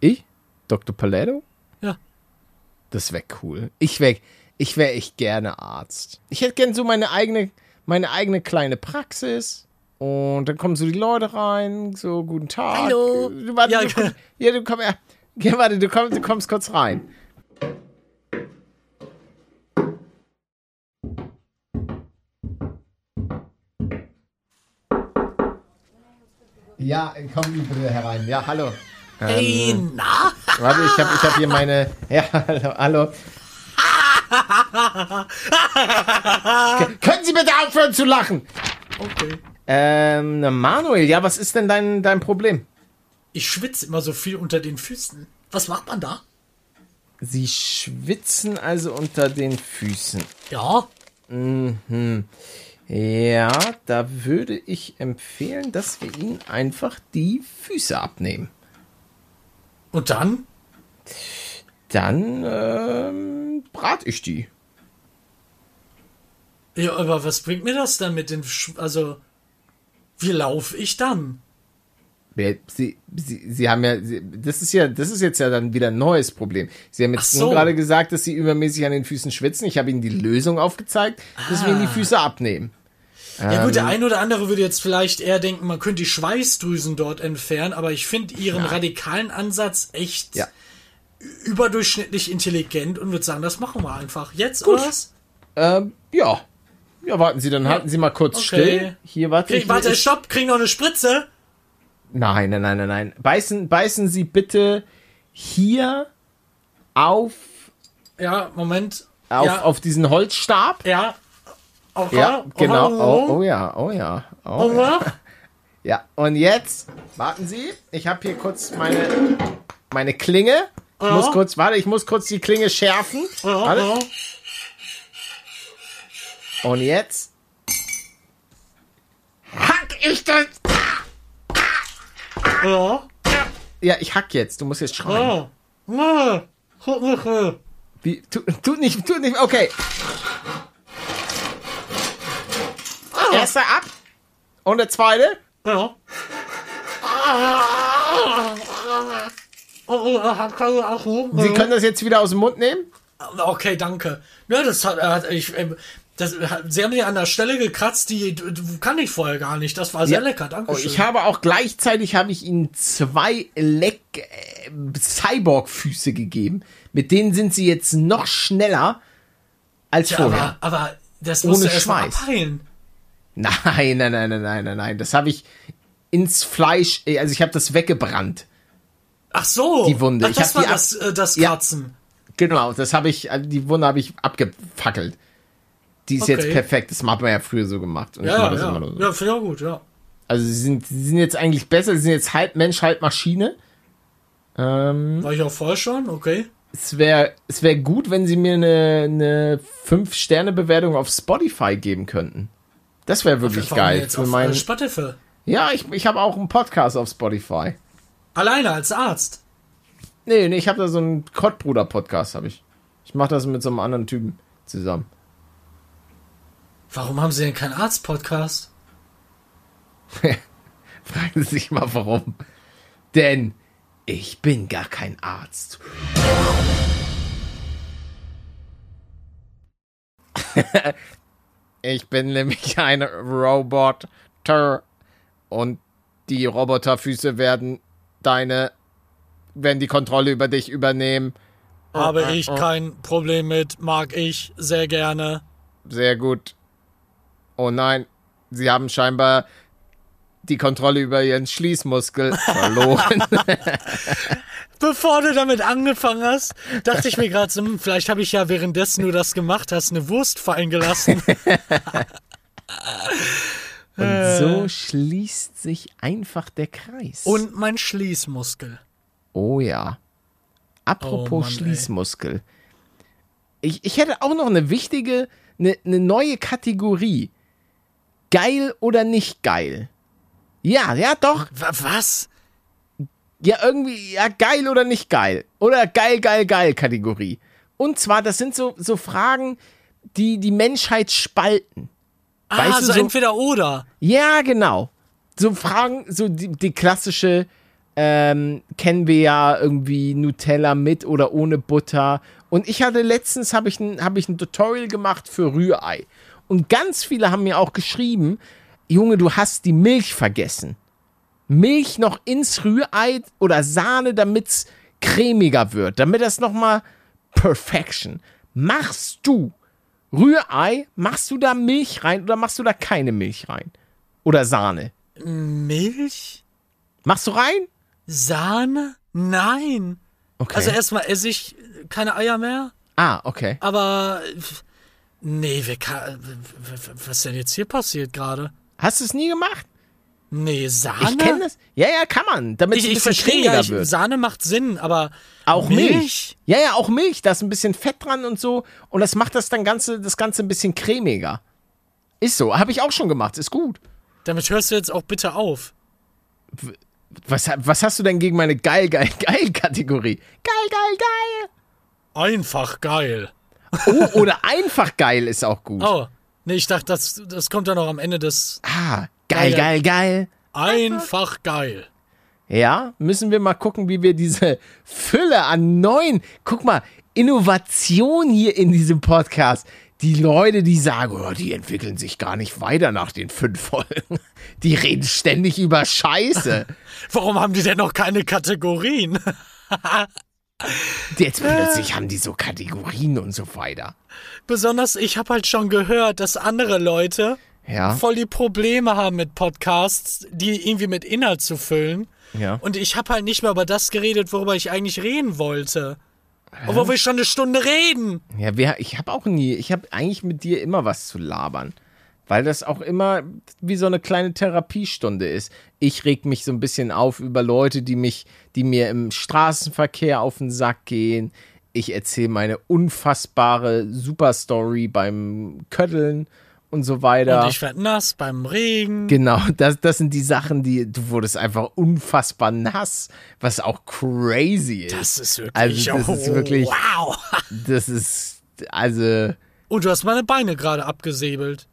Ich? Dr. Paletto? Ja. Das wäre cool. Ich wäre ich wär echt gerne Arzt. Ich hätte gern so meine eigene, meine eigene kleine Praxis. Und dann kommen so die Leute rein, so guten Tag. Hallo. Du, warte, Ja, du, komm, ja, du komm, ja, ja, warte, du kommst, du kommst kurz rein. Ja, komm bitte herein. Ja, hallo. Hey, na? Warte, ich habe ich hab hier meine. Ja, hallo. hallo. Können Sie bitte aufhören zu lachen? Okay. Ähm, Manuel, ja, was ist denn dein, dein Problem? Ich schwitze immer so viel unter den Füßen. Was macht man da? Sie schwitzen also unter den Füßen. Ja. Mhm. Ja, da würde ich empfehlen, dass wir Ihnen einfach die Füße abnehmen. Und dann? Dann ähm, brate ich die. Ja, aber was bringt mir das dann mit den... Sch also, wie laufe ich dann? Sie, Sie, Sie haben ja, Sie, das ist ja, das ist jetzt ja dann wieder ein neues Problem. Sie haben jetzt so. nur gerade gesagt, dass Sie übermäßig an den Füßen schwitzen. Ich habe Ihnen die Lösung aufgezeigt, dass wir Ihnen die Ah. Füße abnehmen. Ja gut, der Ähm. eine oder andere würde jetzt vielleicht eher denken, man könnte die Schweißdrüsen dort entfernen, aber ich finde ihren radikalen Ansatz echt Ja. überdurchschnittlich intelligent und würde sagen, das machen wir einfach. Jetzt, oder was? Ähm, ja. Ja, warten Sie, dann halten Sie mal kurz Okay. still. Hier, warte. Krieg, ich- warte, stopp, krieg noch eine Spritze. Nein, nein, nein, nein, nein. Beißen, beißen Sie bitte hier auf, Ja, Moment. auf, ja, auf diesen Holzstab. ja. Auf, Ja, genau. Oh, Oh, ja, oh ja. Oh, ja. ja, und jetzt, warten Sie, ich habe hier kurz meine, meine Klinge. Ich Ja. muss kurz, warte, ich muss kurz die Klinge schärfen. Ja, Warte. ja. Und jetzt hack ich das. Ja. Ja, ich hack jetzt. Du musst jetzt schreien. Ja. Ja. Wie, tu, tut nicht, tut nicht, okay. Erster ab. Und der zweite. Ja. Oh, oh. Sie können das jetzt wieder aus dem Mund nehmen. Okay, danke. Ja, das hat, ich, das, Sie haben mir an der Stelle gekratzt, die, die kann ich vorher gar nicht. Das war sehr Ja. lecker, danke Oh, schön. ich habe auch gleichzeitig habe ich ihnen zwei Leck äh, Cyborg-Füße gegeben. Mit denen sind sie jetzt noch schneller als ja, vorher. aber, aber das musst Ohne du Schweiß. abheilen. Nein, nein, nein, nein, nein, nein, nein. Das habe ich ins Fleisch, äh, also ich habe das weggebrannt. Ach so. Die Wunde. Ach, das war das, äh, das Ja. Kratzen. Genau, das habe ich, also die Wunde habe ich abgefackelt. Die ist Okay. jetzt perfekt. Das hat man ja früher so gemacht. Und ich Ja, mache das ja. immer so. Ja, finde ich auch gut, ja. Also sie sind, sie sind jetzt eigentlich besser. Sie sind jetzt halb Mensch, halb Maschine. Ähm, War ich auch vorher schon, okay. es wäre es wär gut, wenn sie mir eine, eine 5-Sterne-Bewertung auf Spotify geben könnten. Das wäre wirklich geil. Jetzt Für auf äh, Spotify. ja, ich, ich habe auch einen Podcast auf Spotify. Alleine als Arzt. Nee, nee, ich habe da so einen Kottbruder-Podcast, habe ich. Ich mache das mit so einem anderen Typen zusammen. Warum haben Sie denn keinen Arzt-Podcast? Fragen Sie sich mal warum. Denn ich bin gar kein Arzt. ich bin nämlich ein Roboter und die Roboterfüße werden deine, werden die Kontrolle über dich übernehmen. Habe ich kein Problem mit, mag ich sehr gerne. Sehr gut. Oh nein, sie haben scheinbar die Kontrolle über ihren Schließmuskel verloren. Bevor du damit angefangen hast, dachte ich mir gerade, so, hm, vielleicht habe ich ja währenddessen du das gemacht hast, eine Wurst fallen gelassen. Und so schließt sich einfach der Kreis. Und mein Schließmuskel. oh ja. Apropos Oh Mann. Schließmuskel. Ich, ich hätte auch noch eine wichtige, eine, eine neue Kategorie. Geil oder nicht geil? Ja, ja, doch. Wa- Was? Ja, irgendwie, ja, geil oder nicht geil. Oder geil, geil, geil Kategorie. Und zwar, das sind so, so Fragen, die die Menschheit spalten. Ah, Weißt du, so so- entweder oder. Ja, genau. So Fragen, so die, die klassische, ähm, kennen wir ja irgendwie Nutella mit oder ohne Butter. Und ich hatte letztens, habe ich, ein, hab ich ein Tutorial gemacht für Rührei. Und ganz viele haben mir auch geschrieben, Junge, du hast die Milch vergessen. Milch noch ins Rührei oder Sahne, damit's cremiger wird, damit das nochmal Perfection. Machst du Rührei, machst du da Milch rein oder machst du da keine Milch rein? Oder Sahne? Milch? Machst du rein? Sahne? Nein. Okay. Also erstmal esse ich keine Eier mehr, ah, okay. aber nee, wer kann, was ist denn jetzt hier passiert gerade? Hast du es nie gemacht? Nee, Sahne? Ich kenne das. Ja, ja, kann man, damit es Ich, ein ich bisschen verstehe cremiger ja, ich, wird. Sahne macht Sinn, aber Auch Milch. Milch? Ja, ja, auch Milch. Da ist ein bisschen Fett dran und so. Und das macht das dann Ganze, das Ganze ein bisschen cremiger. Ist so. Habe ich auch schon gemacht. Ist gut. damit hörst du jetzt auch bitte auf. Was, was hast du denn gegen meine geil, geil, geil Kategorie? Geil, geil, geil. Einfach geil. Oh, oder einfach geil ist auch gut. Oh, nee, ich dachte, das, das kommt dann noch am Ende des Ah, geil, Geil. geil, einfach geil. Ja, müssen wir mal gucken, wie wir diese Fülle an neuen, guck mal, Innovation hier in diesem Podcast. Die Leute, die sagen, oh, die entwickeln sich gar nicht weiter nach den fünf Folgen. Die reden ständig über Scheiße. Warum haben die denn noch keine Kategorien? Jetzt plötzlich haben die so Kategorien und so weiter. Besonders, ich habe halt schon gehört, dass andere Leute Ja, voll die Probleme haben mit Podcasts, die irgendwie mit Inhalt zu füllen. ja. Und ich habe halt nicht mehr über das geredet, worüber ich eigentlich reden wollte. Obwohl wir schon eine Stunde reden. Ja, wir, ich habe auch nie, ich habe eigentlich mit dir immer was zu labern. Weil das auch immer wie so eine kleine Therapiestunde ist. Ich reg mich so ein bisschen auf über Leute, die mich, die mir im Straßenverkehr auf den Sack gehen. Ich erzähle meine unfassbare Superstory beim Kötteln und so weiter. Und ich werd nass beim Regen. Genau, das, das sind die Sachen, die du wurdest einfach unfassbar nass, was auch crazy ist. Das ist wirklich. Also, das ist oh, wirklich- Wow. Das ist, also, Und du hast meine Beine gerade abgesäbelt.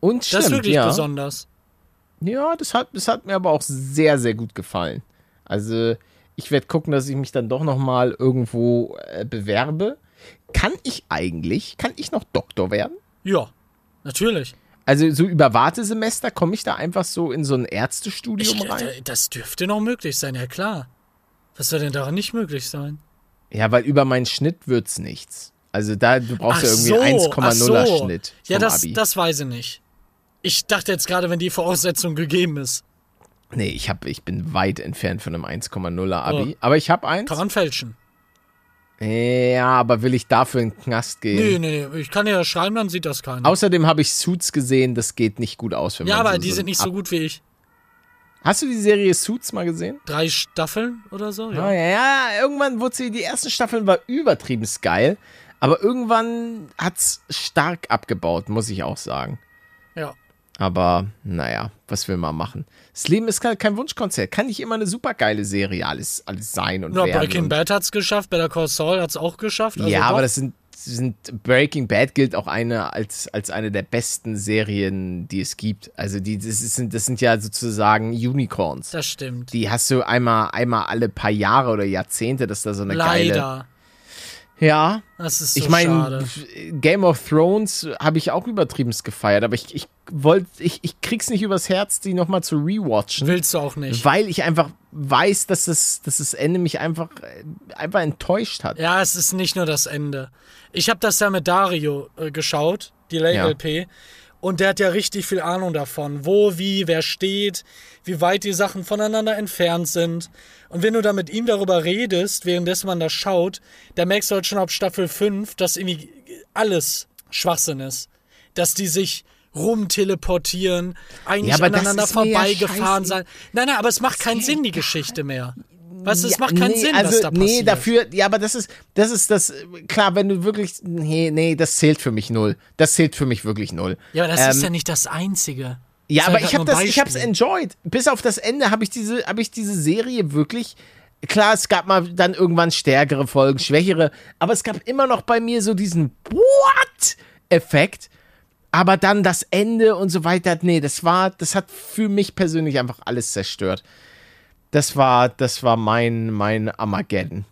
Und Das stimmt, ist wirklich ja. besonders. Ja, das hat, das hat mir aber auch sehr, sehr gut gefallen. Also, ich werde gucken, dass ich mich dann doch noch mal irgendwo äh, bewerbe. Kann ich eigentlich, kann ich noch Doktor werden? Ja, natürlich. Also, so über Wartesemester komme ich da einfach so in so ein Ich, Ärztestudium rein? äh, das dürfte noch möglich sein, ja klar. Was soll denn daran nicht möglich sein? Ja, weil über meinen Schnitt wird's nichts. Also, da, du brauchst Ach ja irgendwie so, ach 1,0er so. Schnitt. Ja, das, Abi. das weiß ich nicht. Ich dachte jetzt gerade, wenn die Voraussetzung gegeben ist. Nee, ich, hab, ich bin weit entfernt von einem 1,0er Abi. Oh. Aber ich habe eins. Kann man fälschen. Ja, aber will ich dafür in den Knast gehen? Nee, nee, nee. Ich kann ja schreiben, dann sieht das keiner. Außerdem habe ich Suits gesehen, das geht nicht gut aus. Wenn ja, man aber so, die so sind nicht so gut wie ich. Hast du die Serie Suits mal gesehen? Drei Staffeln oder so? Ja, Ja. ja, ja irgendwann wurde sie, die ersten Staffeln war übertrieben geil, aber irgendwann hat's stark abgebaut, muss ich auch sagen. ja. Aber naja, was will man machen? Das Leben ist kein, kein Wunschkonzert. Kann nicht immer eine super geile Serie alles, alles sein und Ja, werden. Breaking Bad hat's geschafft, Better Call Saul hat's auch geschafft. Also ja, doch. aber das sind, sind Breaking Bad gilt auch eine als, als eine der besten Serien, die es gibt. Also die, das, sind, das sind ja sozusagen Unicorns. Das stimmt. Die hast du einmal, einmal alle paar Jahre oder Jahrzehnte, dass da so eine geile. Ja, Das ist so ich meine, schade. Game of Thrones habe ich auch übertrieben gefeiert, aber ich, ich wollte, ich, ich krieg's nicht übers Herz, die nochmal zu rewatchen. Willst du auch nicht. Weil ich einfach weiß, dass das, dass das Ende mich einfach, äh, einfach enttäuscht hat. Ja, es ist nicht nur das Ende. Ich habe das ja mit Dario äh, geschaut, die Ja. LP. Und der hat ja richtig viel Ahnung davon, wo, wie, wer steht, wie weit die Sachen voneinander entfernt sind. Und wenn du da mit ihm darüber redest, währenddessen man das schaut, da merkst du halt schon ab Staffel 5, dass irgendwie alles Schwachsinn ist. Dass die sich rumteleportieren, eigentlich Ja, das aneinander ja vorbeigefahren scheiße- sein. Nein, nein, aber es macht keinen mir Sinn, die. Geschichte mehr. Du, es Ja, macht keinen nee, Sinn, also, was da passiert. Nee, dafür, ja, aber das ist, das ist das, klar, wenn du wirklich, nee, nee, das zählt für mich null. Das zählt für mich wirklich null. Ja, aber das Ähm, ist ja nicht das Einzige. Ja, Das aber ich habe das, ich hab's enjoyed. Bis auf das Ende habe ich diese, habe ich diese Serie wirklich. Klar, es gab mal dann irgendwann stärkere Folgen, schwächere, aber es gab immer noch bei mir so diesen What-Effekt. Aber dann das Ende und so weiter, nee, das war, das hat für mich persönlich einfach alles zerstört. Das war, das war mein, mein Armageddon.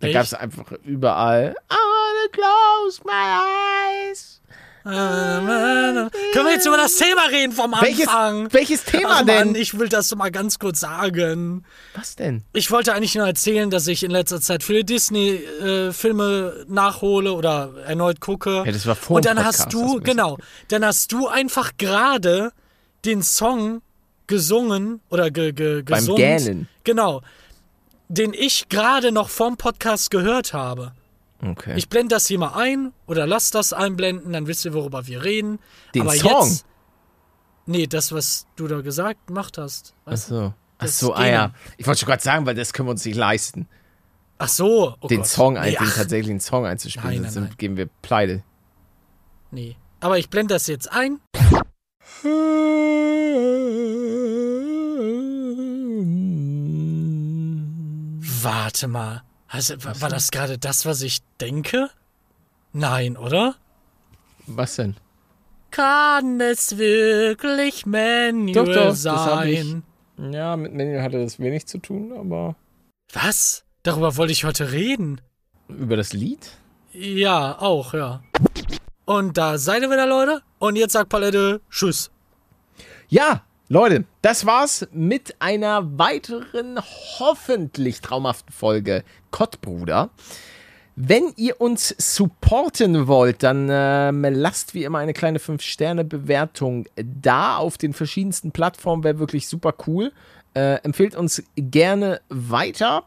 Da gab es einfach überall. I wanna close my eyes. Können wir jetzt über das Thema reden vom Welches, Anfang? welches Thema Ach denn? Mann, ich will das mal ganz kurz sagen. Was denn? Ich wollte eigentlich nur erzählen, dass ich in letzter Zeit viele Disney-Filme nachhole oder erneut gucke. Ja, das war vor Und dem dann Podcast, hast hast du genau, dann hast du einfach gerade den Song gesungen oder ge, ge, Beim gesungen. Gähnen. Genau. den ich gerade noch vom Podcast gehört habe. Okay. Ich blende das hier mal ein oder lass das einblenden, dann wisst ihr, worüber wir reden. Den Aber Song? Jetzt, nee, das, was du da gesagt gemacht hast. Ach so. Ach so, ah ja. Ich wollte schon gerade sagen, weil das können wir uns nicht leisten, Ach so. Oh den Gott. Song, nee, den tatsächlichen Song einzuspielen, Nein, sonst nein, sind- nein. geben wir pleite. nee. Aber ich blende das jetzt ein. Warte mal. Also, wa- war das gerade das, was ich denke? Nein, oder? Was denn? Kann es wirklich Manuel Doch, doch, sein? Ja, mit Manuel hatte das wenig zu tun, aber Was? Darüber wollte ich heute reden. über das Lied? Ja, auch, ja. Und da seid ihr wieder, Leute. Und jetzt sagt Palette Tschüss. Ja, Leute, das war's mit einer weiteren hoffentlich traumhaften Folge Kottbruder. Wenn ihr uns supporten wollt, dann ähm, lasst wie immer eine kleine 5-Sterne-Bewertung da auf den verschiedensten Plattformen, wäre wirklich super cool. Äh, empfehlt uns gerne weiter.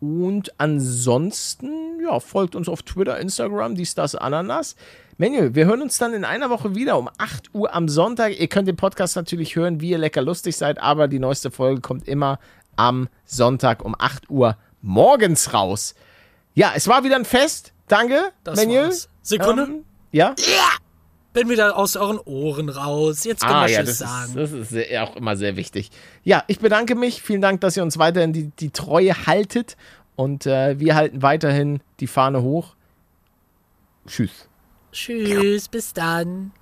Und ansonsten, ja, folgt uns auf Twitter, Instagram, dies, das, Ananas. Manuel, wir hören uns dann in einer Woche wieder um 8 Uhr am Sonntag. Ihr könnt den Podcast natürlich hören, wie ihr lecker lustig seid, aber die neueste Folge kommt immer am Sonntag um 8 Uhr morgens raus. Ja, es war wieder ein Fest. Danke, Das Manuel. war's. Sekunde. Ähm, ja? Bin wieder aus euren Ohren raus. Jetzt können Ah, wir ja, das ist, sagen. das ist sehr, auch immer sehr wichtig. Ja, ich bedanke mich. Vielen Dank, dass ihr uns weiterhin die, die Treue haltet. Und äh, wir halten weiterhin die Fahne hoch. Tschüss. Tschüss, bis dann.